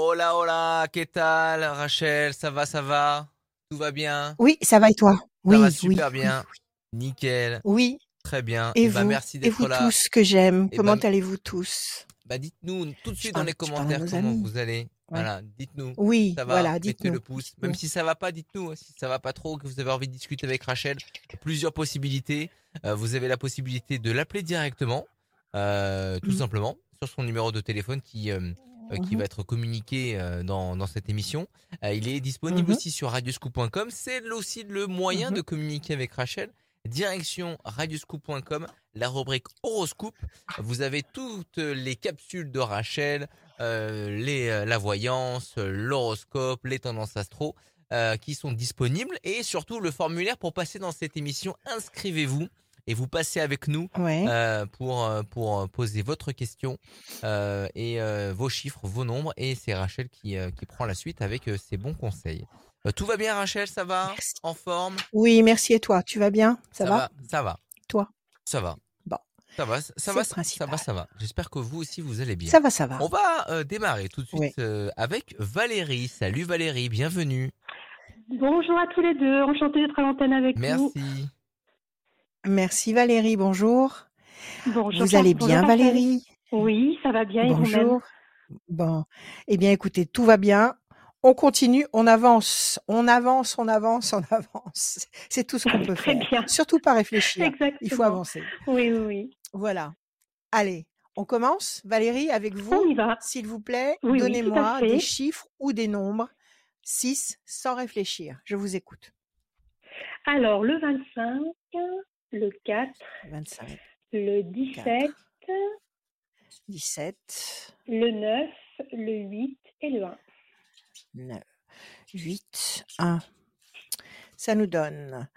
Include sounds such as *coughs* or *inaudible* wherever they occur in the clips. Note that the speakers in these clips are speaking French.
Hola, hola, ¿qué tal, Rachel? Ça va, ça va? Tout va bien? Oui, ça va et toi? Ça Oui, va oui, super oui, bien. Nickel. oui. Très bien. Et Et bah, vous? merci Et vous d'être là. tous que j'aime, Et comment bah, allez-vous tous? bah, dites-nous tout de suite dans les commentaires comment amis. vous allez. Ouais. Voilà, dites-nous. Oui, Ça va? voilà, Mettez le pouce. Même si ça va pas, dites-nous. Si ça va pas trop, que vous avez envie de discuter avec Rachel, plusieurs possibilités. Euh, vous avez la possibilité de l'appeler directement, euh, tout Mhm, simplement, sur son numéro de téléphone qui euh, euh, qui va mhm, être communiqué euh, dans, dans cette émission. Euh, il est disponible mhm, aussi sur radioscoop.com. C'est aussi le moyen mhm. de communiquer avec Rachel. Direction radioscoop.com, la rubrique horoscope. Vous avez toutes les capsules de Rachel, euh, les, la voyance, l'horoscope, les tendances astro euh, qui sont disponibles et surtout le formulaire pour passer dans cette émission. Inscrivez-vous et vous passez avec nous Ouais. euh, pour, euh, pour euh, poser votre question euh, et euh, vos chiffres, vos nombres. Et c'est Rachel qui, euh, qui prend la suite avec euh, ses bons conseils. Euh, tout va bien Rachel, ça va? Merci. En forme? Oui, merci et toi, tu vas bien? Ça Ça va? va Ça va Toi? Ça va Bon, Ça va, ça va, ça va, ça va. J'espère que vous aussi vous allez bien. Ça va, ça On va. va euh, démarrer tout de Oui. suite euh, avec Valérie. Salut Valérie, bienvenue. Bonjour à tous les deux, enchantée d'être à l'antenne avec vous. Merci. Merci Valérie, bonjour. Bonjour, Vous allez bien. Valérie Oui, ça va bien et Bonjour. Bon, eh bien écoutez, tout va bien. On continue, on avance, on avance, on avance, on *laughs* avance. C'est tout ce qu'on peut Très faire. bien, Surtout pas réfléchir. Il faut exactement. avancer. Oui, oui, oui. Voilà. Allez, on commence. Valérie, avec vous, s'il vous plaît, Oui, oui, donnez-moi des chiffres ou des nombres. 6 sans réfléchir. Je vous écoute. Alors, le 25, le 4, 25, le 4, 17, 17, le 9, le 8 et le 1. 9, 8, 1. Ça nous donne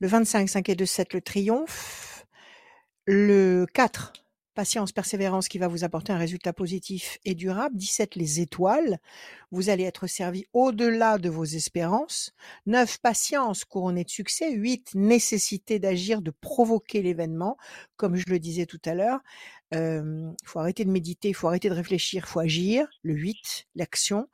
le 25, 5 et 2, 7, le triomphe. Le 4, patience, persévérance qui va vous apporter un résultat positif et durable. 17, les étoiles. Vous allez être servi au-delà de vos espérances. 9, patience, couronnée de succès. 8, nécessité d'agir, de provoquer l'événement. Comme je le disais tout à l'heure, il faut arrêter de méditer, il faut arrêter de réfléchir, il faut agir. Le 8, l'action.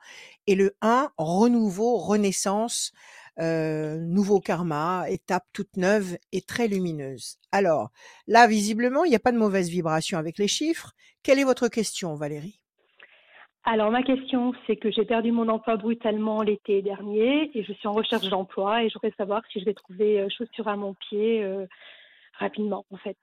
Et le 1, renouveau, renaissance, euh, nouveau karma, étape toute neuve et très lumineuse. Alors, là, visiblement, il n'y a pas de mauvaise vibration avec les chiffres. Quelle est votre question, Valérie? Alors, ma question, c'est que j'ai perdu mon emploi brutalement l'été dernier et je suis en recherche d'emploi et je voudrais savoir si je vais trouver euh, chaussure à mon pied euh, rapidement, en fait.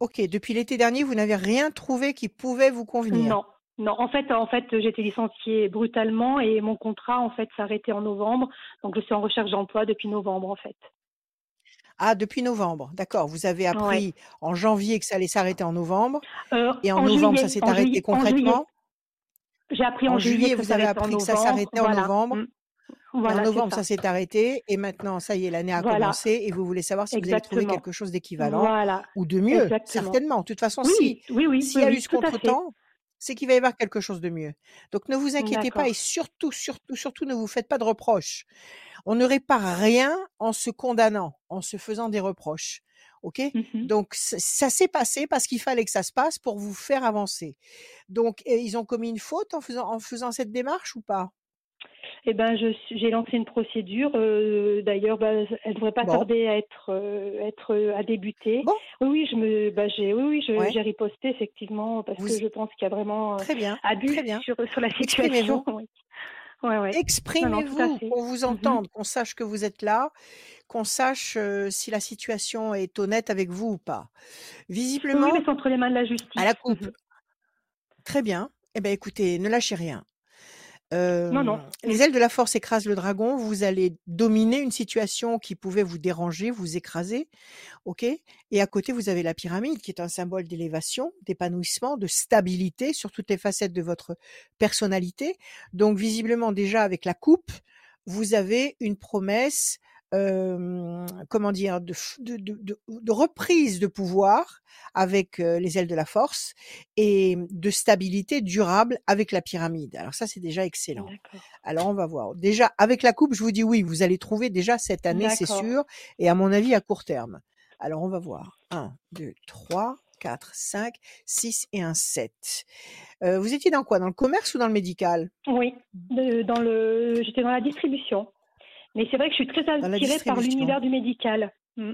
Ok, depuis l'été dernier, vous n'avez rien trouvé qui pouvait vous convenir? Non, non. En fait, en fait, j'ai été licenciée brutalement et mon contrat, en fait, s'arrêtait en novembre. Donc, je suis en recherche d'emploi depuis novembre, en fait. Ah, depuis novembre, d'accord. Vous avez Ouais. appris en janvier que ça allait s'arrêter en novembre. Euh, Et en, en novembre, ça s'est arrêté juillet, concrètement? J'ai appris en, En juillet, que vous ça avez s'arrêtait en appris que ça novembre. s'arrêtait en novembre? Mm. Voilà, en novembre, ça. ça s'est arrêté. Et maintenant, ça y est, l'année a Voilà. commencé. Et vous voulez savoir si vous avez trouvé quelque chose d'équivalent Voilà. ou de mieux. Exactement. Certainement. De toute façon, si Oui, oui, oui, s'il oui, y a oui, eu ce contretemps, c'est qu'il va y avoir quelque chose de mieux. Donc ne vous inquiétez pas et surtout, surtout, surtout, ne vous faites pas de reproches. On ne répare rien en se condamnant, en se faisant des reproches. OK? Mhm. Donc ça s'est passé parce qu'il fallait que ça se passe pour vous faire avancer. Donc ils ont commis une faute en faisant en faisant cette démarche ou pas? Eh ben, j'ai lancé une procédure. euh, D'ailleurs, bah, elle devrait pas Bon. tarder à être, euh, être euh, à débuter. Bon, Oui, je me, bah, j'ai, oui, oui, ouais. j'ai riposté effectivement parce Vous que je pense qu'il y a vraiment très bien, abus très bien. sur sur la situation. *laughs* Ouais, ouais. À Exprimez-vous, qu'on vous Mhm. entende, qu'on sache que vous êtes là, qu'on sache euh, si la situation est honnête avec vous ou pas. Oui, Visiblement, mais entre les mains de la à justice. la coupe. Mhm. Très bien. Eh bien, écoutez, ne lâchez rien. Non, non. Euh, les ailes de la force écrasent le dragon. Vous allez dominer une situation qui pouvait vous déranger, vous écraser. OK? Et à côté, vous avez la pyramide qui est un symbole d'élévation, d'épanouissement, de stabilité sur toutes les facettes de votre personnalité. Donc, visiblement, déjà avec la coupe, vous avez une promesse, euh, comment dire, de, f- de, de, de- de reprise de pouvoir avec euh, les ailes de la force et de stabilité durable avec la pyramide. Alors ça, c'est déjà excellent. Alors on va voir. Déjà, avec la coupe, je vous dis oui, vous allez trouver déjà cette année, c'est sûr, et à mon avis à court terme. Alors on va voir. 1, 2, 3, 4, 5, 6 et un 7. Euh, vous étiez dans quoi? Dans le commerce ou dans le médical? Oui, dans le, j'étais dans la distribution. Mais c'est vrai que je suis très attirée par l'univers du médical. Mm.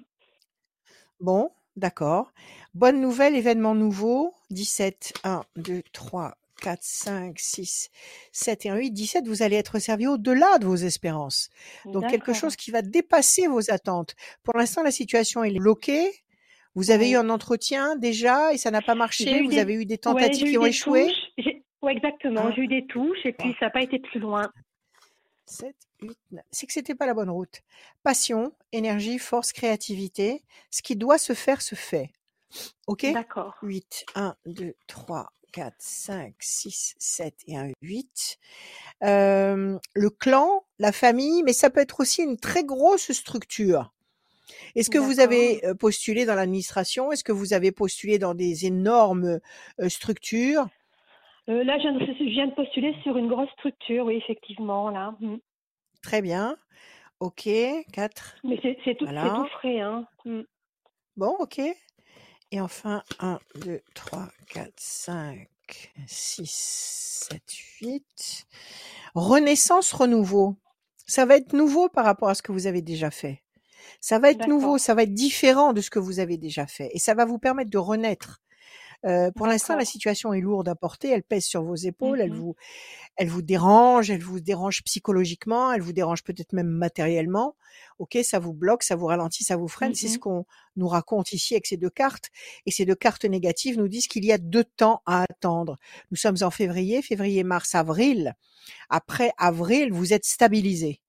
Bon, d'accord. Bonne nouvelle, événement nouveau. 17, 1, 2, 3, 4, 5, 6, 7 et un 8. 17, vous allez être servi au-delà de vos espérances. Donc quelque chose qui va dépasser vos attentes. Pour l'instant, la situation est bloquée. Vous avez eu Oui. un entretien déjà et ça n'a pas marché. eu Vous des, avez eu des ouais, tentatives qui eu ont des échoué. Ouais, exactement. Un, J'ai eu des touches et puis ça n'a pas été plus loin. 7, 8, 9. C'est que c'était pas la bonne route. Passion, énergie, force, créativité. Ce qui doit se faire se fait. OK? D'accord. 8, 1, 2, 3, 4, 5, 6, 7 et un 8. Euh, le clan, la famille, mais ça peut être aussi une très grosse structure. Est-ce que vous avez euh, postulé dans l'administration? Est-ce que vous avez postulé dans des énormes euh, structures? Euh, là, je viens, de, postuler sur une grosse structure, oui, effectivement, là. Mm. Très bien. OK, 4. Mais c'est tout, c'est Voilà. tout frais, hein. Mm. Bon, OK. Et enfin, 1, 2, 3, 4, 5, 6, 7, 8. Renaissance, renouveau. Ça va être nouveau par rapport à ce que vous avez déjà fait. Ça va être nouveau, ça va être différent de ce que vous avez déjà fait. Et ça va vous permettre de renaître. Euh, pour l'instant, la situation est lourde à porter, elle pèse sur vos épaules, elle vous, elle vous dérange, elle vous dérange psychologiquement, elle vous dérange peut-être même matériellement. Ok, ça vous bloque, ça vous ralentit, ça vous freine. C'est ce qu'on nous raconte ici avec ces deux cartes. Et ces deux cartes négatives nous disent qu'il y a deux temps à attendre. Nous sommes en février, février, mars, avril. Après avril, vous êtes stabilisé.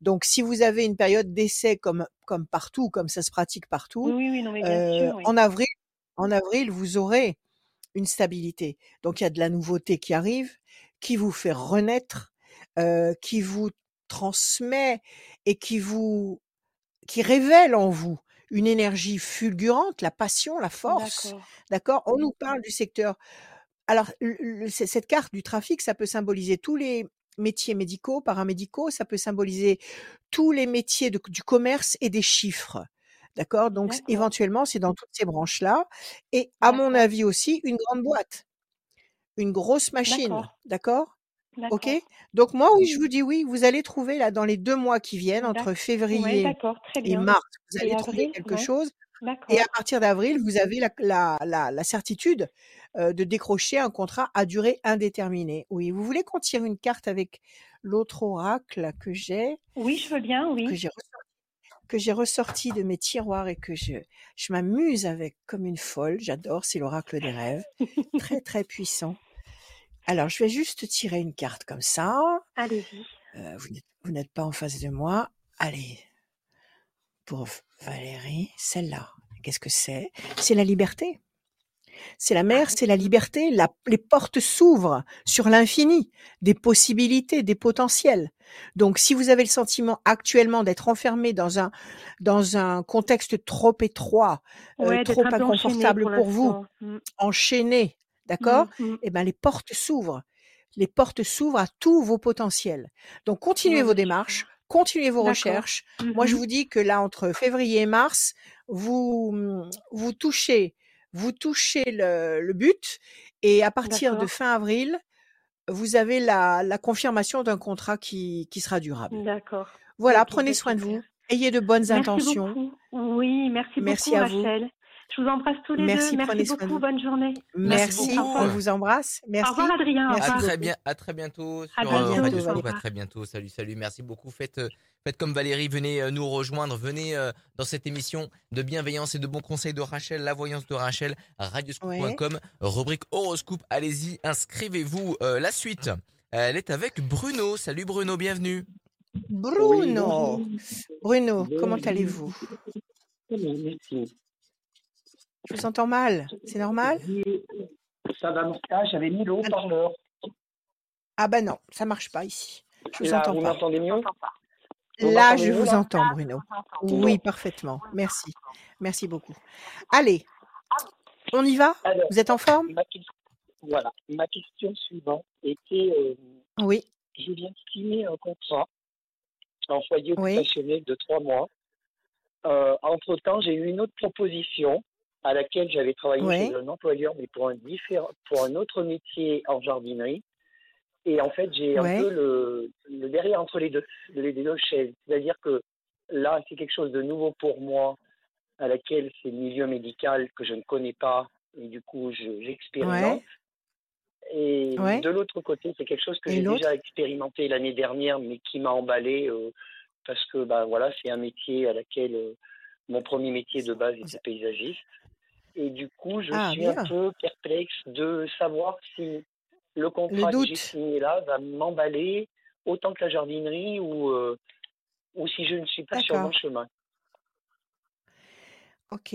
Donc, si vous avez une période d'essai comme comme partout, comme ça se pratique partout, oui, oui, non, mais bien euh, sûr, oui. en avril, en avril, vous aurez une stabilité. Donc, il y a de la nouveauté qui arrive, qui vous fait renaître, euh, qui vous transmet et qui vous, qui révèle en vous une énergie fulgurante, la passion, la force. D'accord. On nous parle du secteur. Alors, le- cette carte du trafic, ça peut symboliser tous les métiers médicaux, paramédicaux, ça peut symboliser tous les métiers de- du commerce et des chiffres. D'accord? Donc, éventuellement, c'est dans toutes ces branches-là. Et à mon avis aussi, une grande boîte, une grosse machine. D'accord. Ok? Donc, moi, oui, je vous dis oui, vous allez trouver là, dans les deux mois qui viennent, entre Ouais, février et mars, vous Et allez trouver avril, quelque ouais. chose. Et à partir d'avril, vous avez la, la, la, la certitude euh, de décrocher un contrat à durée indéterminée. Oui, vous voulez qu'on tire une carte avec l'autre oracle que j'ai, Oui, je veux bien, que oui. j'ai que j'ai ressorti de mes tiroirs et que je, je m'amuse avec comme une folle. J'adore, c'est l'oracle des rêves. Très, très puissant. Alors, je vais juste tirer une carte comme ça. Allez-y. Euh, vous n'êtes- vous n'êtes pas en face de moi. Allez, pour Valérie, celle-là. Qu'est-ce que c'est? C'est la liberté. C'est la mer, c'est la liberté. La- les portes s'ouvrent sur l'infini, des possibilités, des potentiels. Donc, si vous avez le sentiment actuellement d'être enfermé dans un dans un contexte trop étroit, euh, Ouais, trop inconfortable pour pour vous, l'instant. Mm. enchaîné, d'accord? Mm, mm. Eh ben, les portes s'ouvrent. Les portes s'ouvrent à tous vos potentiels. Donc, continuez vos démarches, continuez vos recherches. Moi, je vous dis que là, entre février et mars, vous, vous touchez, vous touchez le, le but. Et à partir de fin avril, vous avez la, la confirmation d'un contrat qui, qui sera durable. D'accord. Voilà, prenez bah, soin de vous. Ayez de bonnes Merci intentions. beaucoup. Oui, merci, Merci beaucoup, à vous. Je vous embrasse tous les Merci, deux. Merci beaucoup. Bonne journée. Merci, Merci Au beaucoup. on vous embrasse. Au Merci. revoir, Adrien. Au Merci À revoir. très bien, à très bientôt À sur À euh, bientôt. Radio Au Scoop. À très bientôt. Salut, salut. Merci beaucoup. Faites, euh, faites comme Valérie. Venez euh, nous rejoindre. Venez euh, dans cette émission de bienveillance et de bons conseils de Rachel, la voyance de Rachel, Ouais. radioscoop.com, rubrique horoscope. Allez-y, inscrivez-vous. Euh, la suite, elle est avec Bruno. Salut Bruno, bienvenue. Oui, Bruno. Bruno, comment allez-vous? Merci. Je vous entends mal. C'est normal? Ça va, ah, j'avais mis le haut-parleur. Ah bah non, ça marche pas ici. Je vous Là, entends vous pas. m'entendez mieux? Vous Là, je mieux, vous là? entends, Bruno. Oui, parfaitement. Merci. Merci beaucoup. Allez, on y va? Alors, Vous êtes en forme? ma, que- voilà. ma question suivante était, euh, Oui, je viens de signer un contrat en foyer Oui. occupationnel de trois mois. Euh, entre-temps, j'ai eu une autre proposition à laquelle j'avais travaillé Ouais. chez un employeur, mais pour un, différent, pour un autre métier en jardinerie. Et en fait, j'ai Ouais. un peu le, le derrière entre les deux, les deux chaises. C'est-à-dire que là, c'est quelque chose de nouveau pour moi, à laquelle c'est le milieu médical que je ne connais pas, et du coup, je- j'expérimente. Et Ouais. de l'autre côté, c'est quelque chose que j'ai déjà expérimenté l'année dernière, mais qui m'a emballé euh, parce que ben voilà, c'est un métier à laquelle euh, mon premier métier de base était paysagiste. Et du coup, je Ah, suis bien. un peu perplexe de savoir si le contrat que j'ai signé là va m'emballer autant que la jardinerie ou, euh, ou si je ne suis pas sur le bon D'accord. chemin. Ok.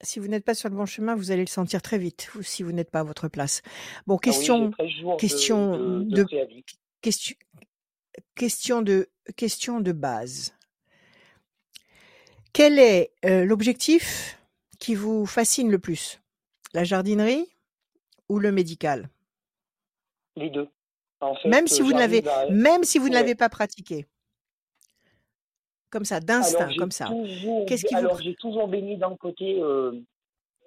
Si vous n'êtes pas sur le bon chemin, vous allez le sentir très vite, ou si vous n'êtes pas à votre place. Bon, Ah oui, question, 13 jours de, question de, de de, préavis. question, question de, question de base. Quel est euh, l'objectif qui vous fascine le plus? La jardinerie ou le médical? Les deux. En fait, Même si euh, vous ne l'avez, à... même si vous ne l'avez pas pratiqué. Comme ça, d'instinct, comme ça. toujours, Qu'est-ce qui vous alors pr- j'ai toujours baigné dans le côté euh,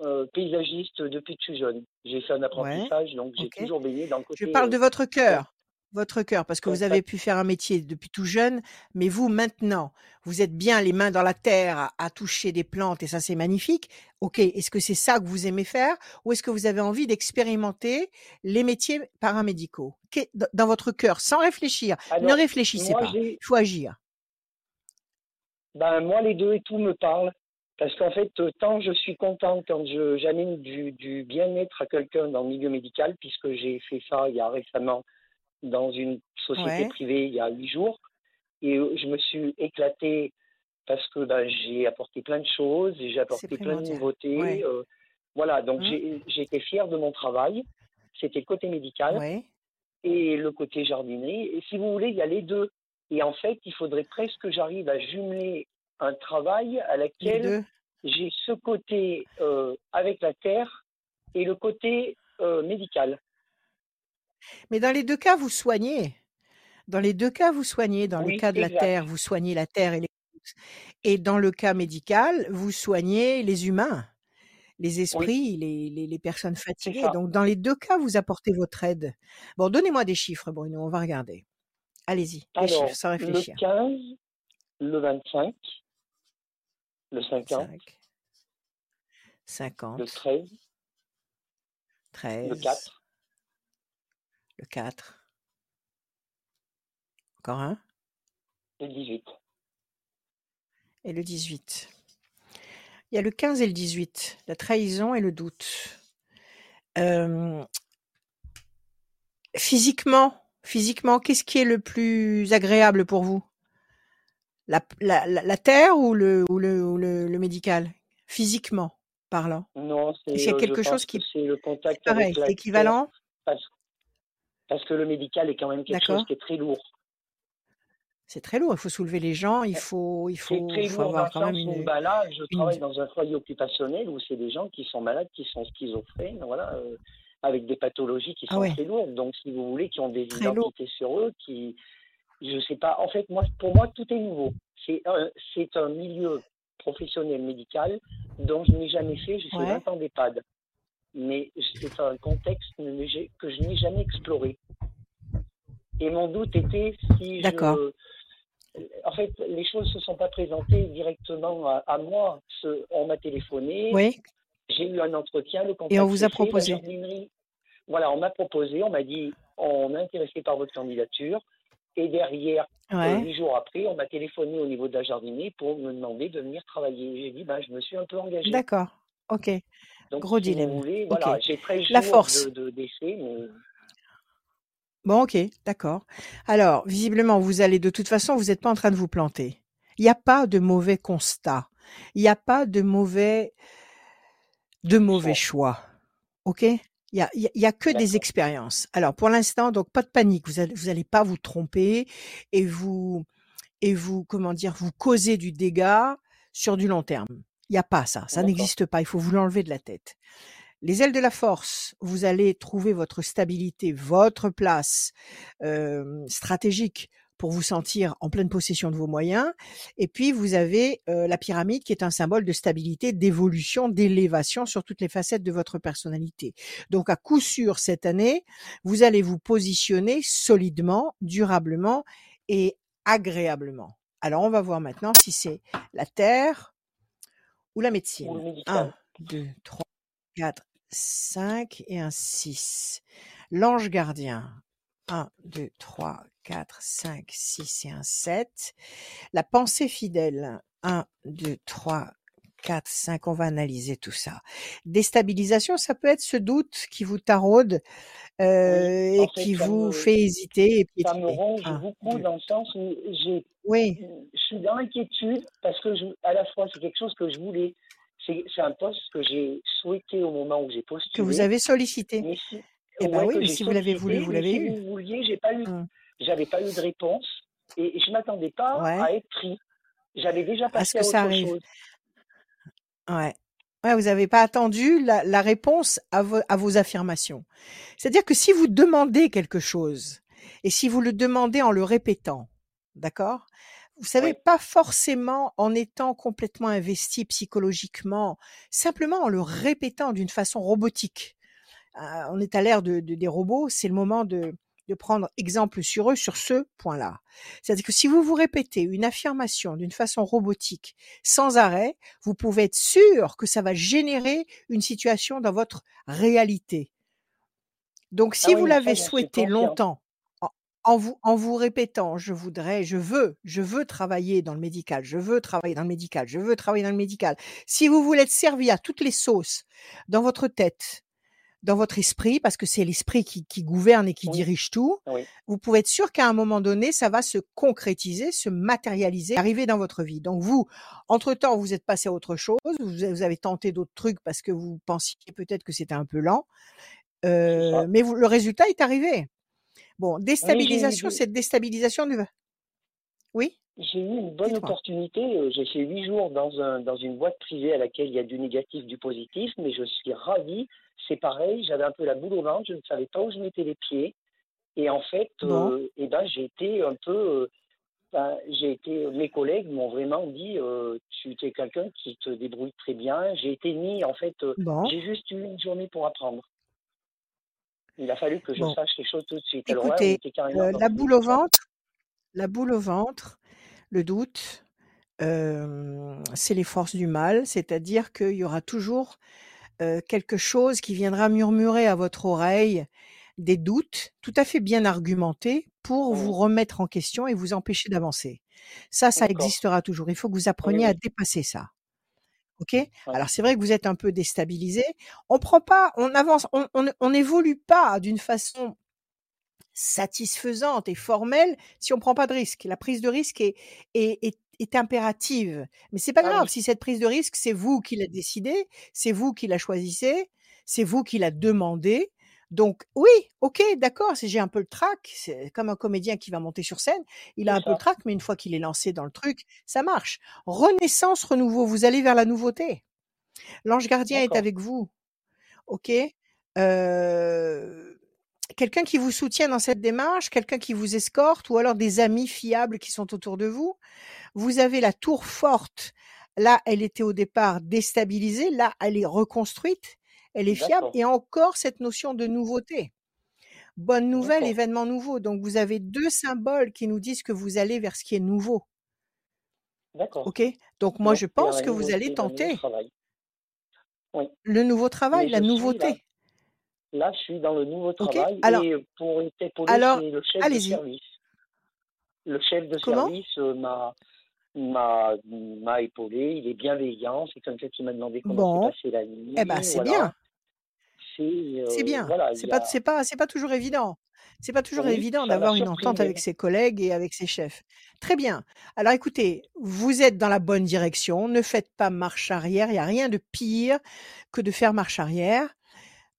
euh, paysagiste depuis que je suis jeune. J'ai fait un Ouais, apprentissage, donc j'ai toujours baigné dans le Je côté parle de euh, votre cœur, votre cœur, parce que vous avez pu faire un métier depuis tout jeune, mais vous maintenant, vous êtes bien les mains dans la terre à, à toucher des plantes et ça c'est magnifique. Ok, est-ce que c'est ça que vous aimez faire ou est-ce que vous avez envie d'expérimenter les métiers paramédicaux? Dans votre cœur, sans réfléchir Ne réfléchissez moi, pas, il faut agir. ben, moi, les deux et tout me parlent. Parce qu'en fait, euh, tant je suis content quand j'amène du, du bien-être à quelqu'un dans le milieu médical, puisque j'ai fait ça il y a récemment dans une société Ouais, privée il y a huit jours, et euh, je me suis éclaté parce que ben, j'ai apporté plein de choses, j'ai apporté plein de nouveautés. Ouais. euh, voilà, donc Hum, j'ai été fier de mon travail. C'était le côté médical ouais. et le côté jardinerie. Et si vous voulez, il y a les deux. Et en fait, il faudrait presque que j'arrive à jumeler un travail à laquelle j'ai ce côté euh, avec la terre et le côté euh, médical. Mais dans les deux cas, vous soignez. Dans les deux cas, vous soignez. Dans le cas de la terre, vous soignez la terre et les et dans le cas médical, vous soignez les humains, les Oui, esprits, les, les, les personnes fatiguées. Donc, dans les deux cas, vous apportez votre aide. Bon, donnez-moi des chiffres, Bruno, on va regarder. Allez-y, des chiffres sans le réfléchir. 15, le 25, le 50, 5, le 50, 13, le 13, 4, le 4, encore un, le 18. et le 18. Il y a le 15 et le 18, la trahison et le doute. Euh, physiquement, physiquement, qu'est-ce qui est le plus agréable pour vous? La, la, la, la terre ou le, ou le, ou le, le médical? Physiquement parlant. Non, c'est, y a je quelque chose qui c'est le contact pareil, c'est équivalent parce, parce que le médical est quand même quelque chose qui est très lourd. C'est très lourd, il faut soulever les gens, il faut, il C'est faut, très faut lourd avoir quand même une, bah là, je travaille dans un foyer occupationnel où c'est des gens qui sont malades, qui sont schizophrènes, voilà, euh, avec des pathologies qui Ah sont ouais, très lourdes. Donc, si vous voulez, qui ont des très lourd. identités sur eux, qui, je sais pas. En fait, moi, pour moi, tout est nouveau. C'est un, c'est un milieu professionnel médical dont je n'ai jamais fait. J'ai fait Ouais, 20 ans d'EHPAD, mais c'est un contexte que je n'ai jamais exploré. Et mon doute était si d'accord. je en fait, les choses ne se sont pas présentées directement à, à moi. Ce- on m'a téléphoné, Oui, j'ai eu un entretien, le et on vous a fait, proposé. Voilà, on m'a proposé, on m'a dit, on est intéressé par votre candidature. Et derrière, Ouais, huit jours après, on m'a téléphoné au niveau de la jardinerie pour me demander de venir travailler. J'ai dit, ben, je me suis un peu engagé. d'accord. Ok, Donc, gros si dilemme. voulez, Ok, voilà, j'ai 13 la force. de, de, d'essai, mais Bon, ok, d'accord. Alors, visiblement, vous allez de toute façon, vous n'êtes pas en train de vous planter. Il n'y a pas de mauvais constat. Il n'y a pas de mauvais, de mauvais choix. Ok? Il y a, il y a- que des expériences. Alors, pour l'instant, donc pas de panique. Vous allez, vous allez pas vous tromper et vous et vous comment dire, vous causer du dégât sur du long terme. Il n'y a pas ça. Ça n'existe pas. Il faut vous l'enlever de la tête. Les ailes de la force, vous allez trouver votre stabilité, votre place euh, stratégique pour vous sentir en pleine possession de vos moyens. Et puis, vous avez euh, la pyramide qui est un symbole de stabilité, d'évolution, d'élévation sur toutes les facettes de votre personnalité. Donc, à coup sûr, cette année, vous allez vous positionner solidement, durablement et agréablement. Alors, on va voir maintenant si c'est la Terre ou la médecine. 1, 2, 3, 4, 5 et un 6. L'ange gardien. 1, 2, 3, 4, 5, 6 et un 7. La pensée fidèle. 1, 2, 3, 4, 5. On va analyser tout ça. Déstabilisation, ça peut être ce doute qui vous taraude euh, et qui vous fait hésiter. Et ça me ronge beaucoup dans le sens où j'ai, oui. je suis dans l'inquiétude parce que je, à la fois c'est quelque chose que je voulais. C'est, un poste que j'ai souhaité au moment où j'ai postulé. Que vous avez sollicité. Mais si, eh ben oui, si vous l'avez voulu, vous l'avez eu. Si vous vouliez, j'ai pas eu, mmh. j'avais pas eu de réponse et je m'attendais pas à être pris. J'avais déjà passé à, ce que ça arrive. chose. Ouais. Ouais, vous n'avez pas attendu la, la réponse à, vo, à vos affirmations. C'est-à-dire que si vous demandez quelque chose, et si vous le demandez en le répétant, d'accord? Vous savez, pas forcément en étant complètement investi psychologiquement, simplement en le répétant d'une façon robotique. Euh, on est à l'ère de, de, des robots, c'est le moment de, de prendre exemple sur eux sur ce point-là. C'est-à-dire que si vous vous répétez une affirmation d'une façon robotique sans arrêt, vous pouvez être sûr que ça va générer une situation dans votre réalité. Donc si ah vous l'avez souhaité longtemps, en vous, en vous répétant, je voudrais, je veux, je veux travailler dans le médical, je veux travailler dans le médical, je veux travailler dans le médical. Si vous voulez être servi à toutes les sauces dans votre tête, dans votre esprit, parce que c'est l'esprit qui, qui, gouverne et qui dirige tout, vous pouvez être sûr qu'à un moment donné, ça va se concrétiser, se matérialiser, arriver dans votre vie. Donc vous, entre-temps, vous êtes passé à autre chose, vous, avez tenté d'autres trucs parce que vous pensiez peut-être que c'était un peu lent, euh, mais vous, le résultat est arrivé. Bon, déstabilisation, cette déstabilisation du... Oui? J'ai eu une bonne opportunité. Euh, j'ai fait huit jours dans, un, dans une boîte privée à laquelle il y a du négatif, du positif, mais je suis ravi c'est pareil, j'avais un peu la boule au ventre, je ne savais pas où je mettais les pieds. Et en fait, euh, eh ben, j'ai été un peu. Euh, ben, j'ai été, mes collègues m'ont vraiment dit euh, tu es quelqu'un qui te débrouille très bien. J'ai été mis, en fait, j'ai juste eu une journée pour apprendre. Il a fallu que je sache les choses tout de suite. Écoutez, la boule au ventre, la boule au ventre, le doute, c'est les forces du mal, c'est-à-dire qu'il y aura toujours quelque chose qui viendra murmurer à votre oreille des doutes tout à fait bien argumentés pour vous mmh. remettre en question et vous empêcher d'avancer. Ça, ça existera toujours. Il faut que vous appreniez à dépasser ça. Ok? Alors c'est vrai que vous êtes un peu déstabilisé. On prend pas, on avance, on n'évolue pas d'une façon satisfaisante et formelle si on prend pas de risque. La prise de risque est, est, est, est impérative. Mais c'est pas ah grave si cette prise de risque, c'est vous qui la décidé, c'est vous qui la choisissez, c'est vous qui la demandé. Donc oui, ok, d'accord, si j'ai un peu le trac, c'est comme un comédien qui va monter sur scène, il a un peu le trac, mais une fois qu'il est lancé dans le truc, ça marche. Renaissance, renouveau, vous allez vers la nouveauté. L'ange gardien est avec vous, ok? Euh, quelqu'un qui vous soutient dans cette démarche, quelqu'un qui vous escorte, ou alors des amis fiables qui sont autour de vous. Vous avez la tour forte. Là, elle était au départ déstabilisée. Là, elle est reconstruite. Elle est fiable. Et encore cette notion de nouveauté. Bonne nouvelle, événement nouveau. Donc, vous avez deux symboles qui nous disent que vous allez vers ce qui est nouveau. D'accord. OK? Donc, moi, je pense que vous allez tenter. Le nouveau travail, la nouveauté. Là. je suis dans le nouveau travail. Alors, et pour alors, le chef de service. Le chef de service euh, m'a m'a épaulé, il est bienveillant, c'est quelqu'un qui m'a demandé comment s'est passé la nuit. Eh ben c'est bien. C'est bien. Voilà, c'est pas c'est pas c'est pas toujours évident. C'est pas toujours évident d'avoir une entente avec ses collègues et avec ses chefs. Très bien. Alors écoutez, vous êtes dans la bonne direction. Ne faites pas marche arrière. Il n'y a rien de pire que de faire marche arrière.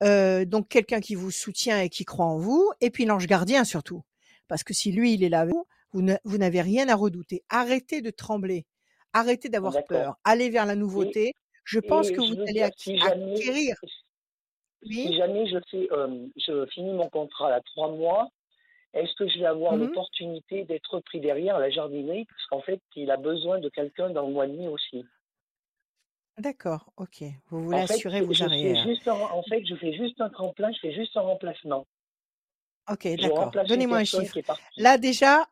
Euh, donc quelqu'un qui vous soutient et qui croit en vous, et puis l'ange gardien surtout. Parce que si lui, il est là avec vous, vous n'avez rien à redouter. Arrêtez de trembler. Arrêtez d'avoir peur. Allez vers la nouveauté. je pense que vous allez acquérir. Si jamais je, fais, je finis mon contrat à trois mois est-ce que je vais avoir Mmh mh. l'opportunité d'être pris derrière à la jardinerie Parce qu'en fait, il a besoin de quelqu'un dans le mois de mai aussi. D'accord, OK. Vous voulez En fait, assurer vos arrières. en fait, je fais juste un tremplin, je fais juste un remplacement. OK, d'accord. Donnez-moi un chiffre. Là déjà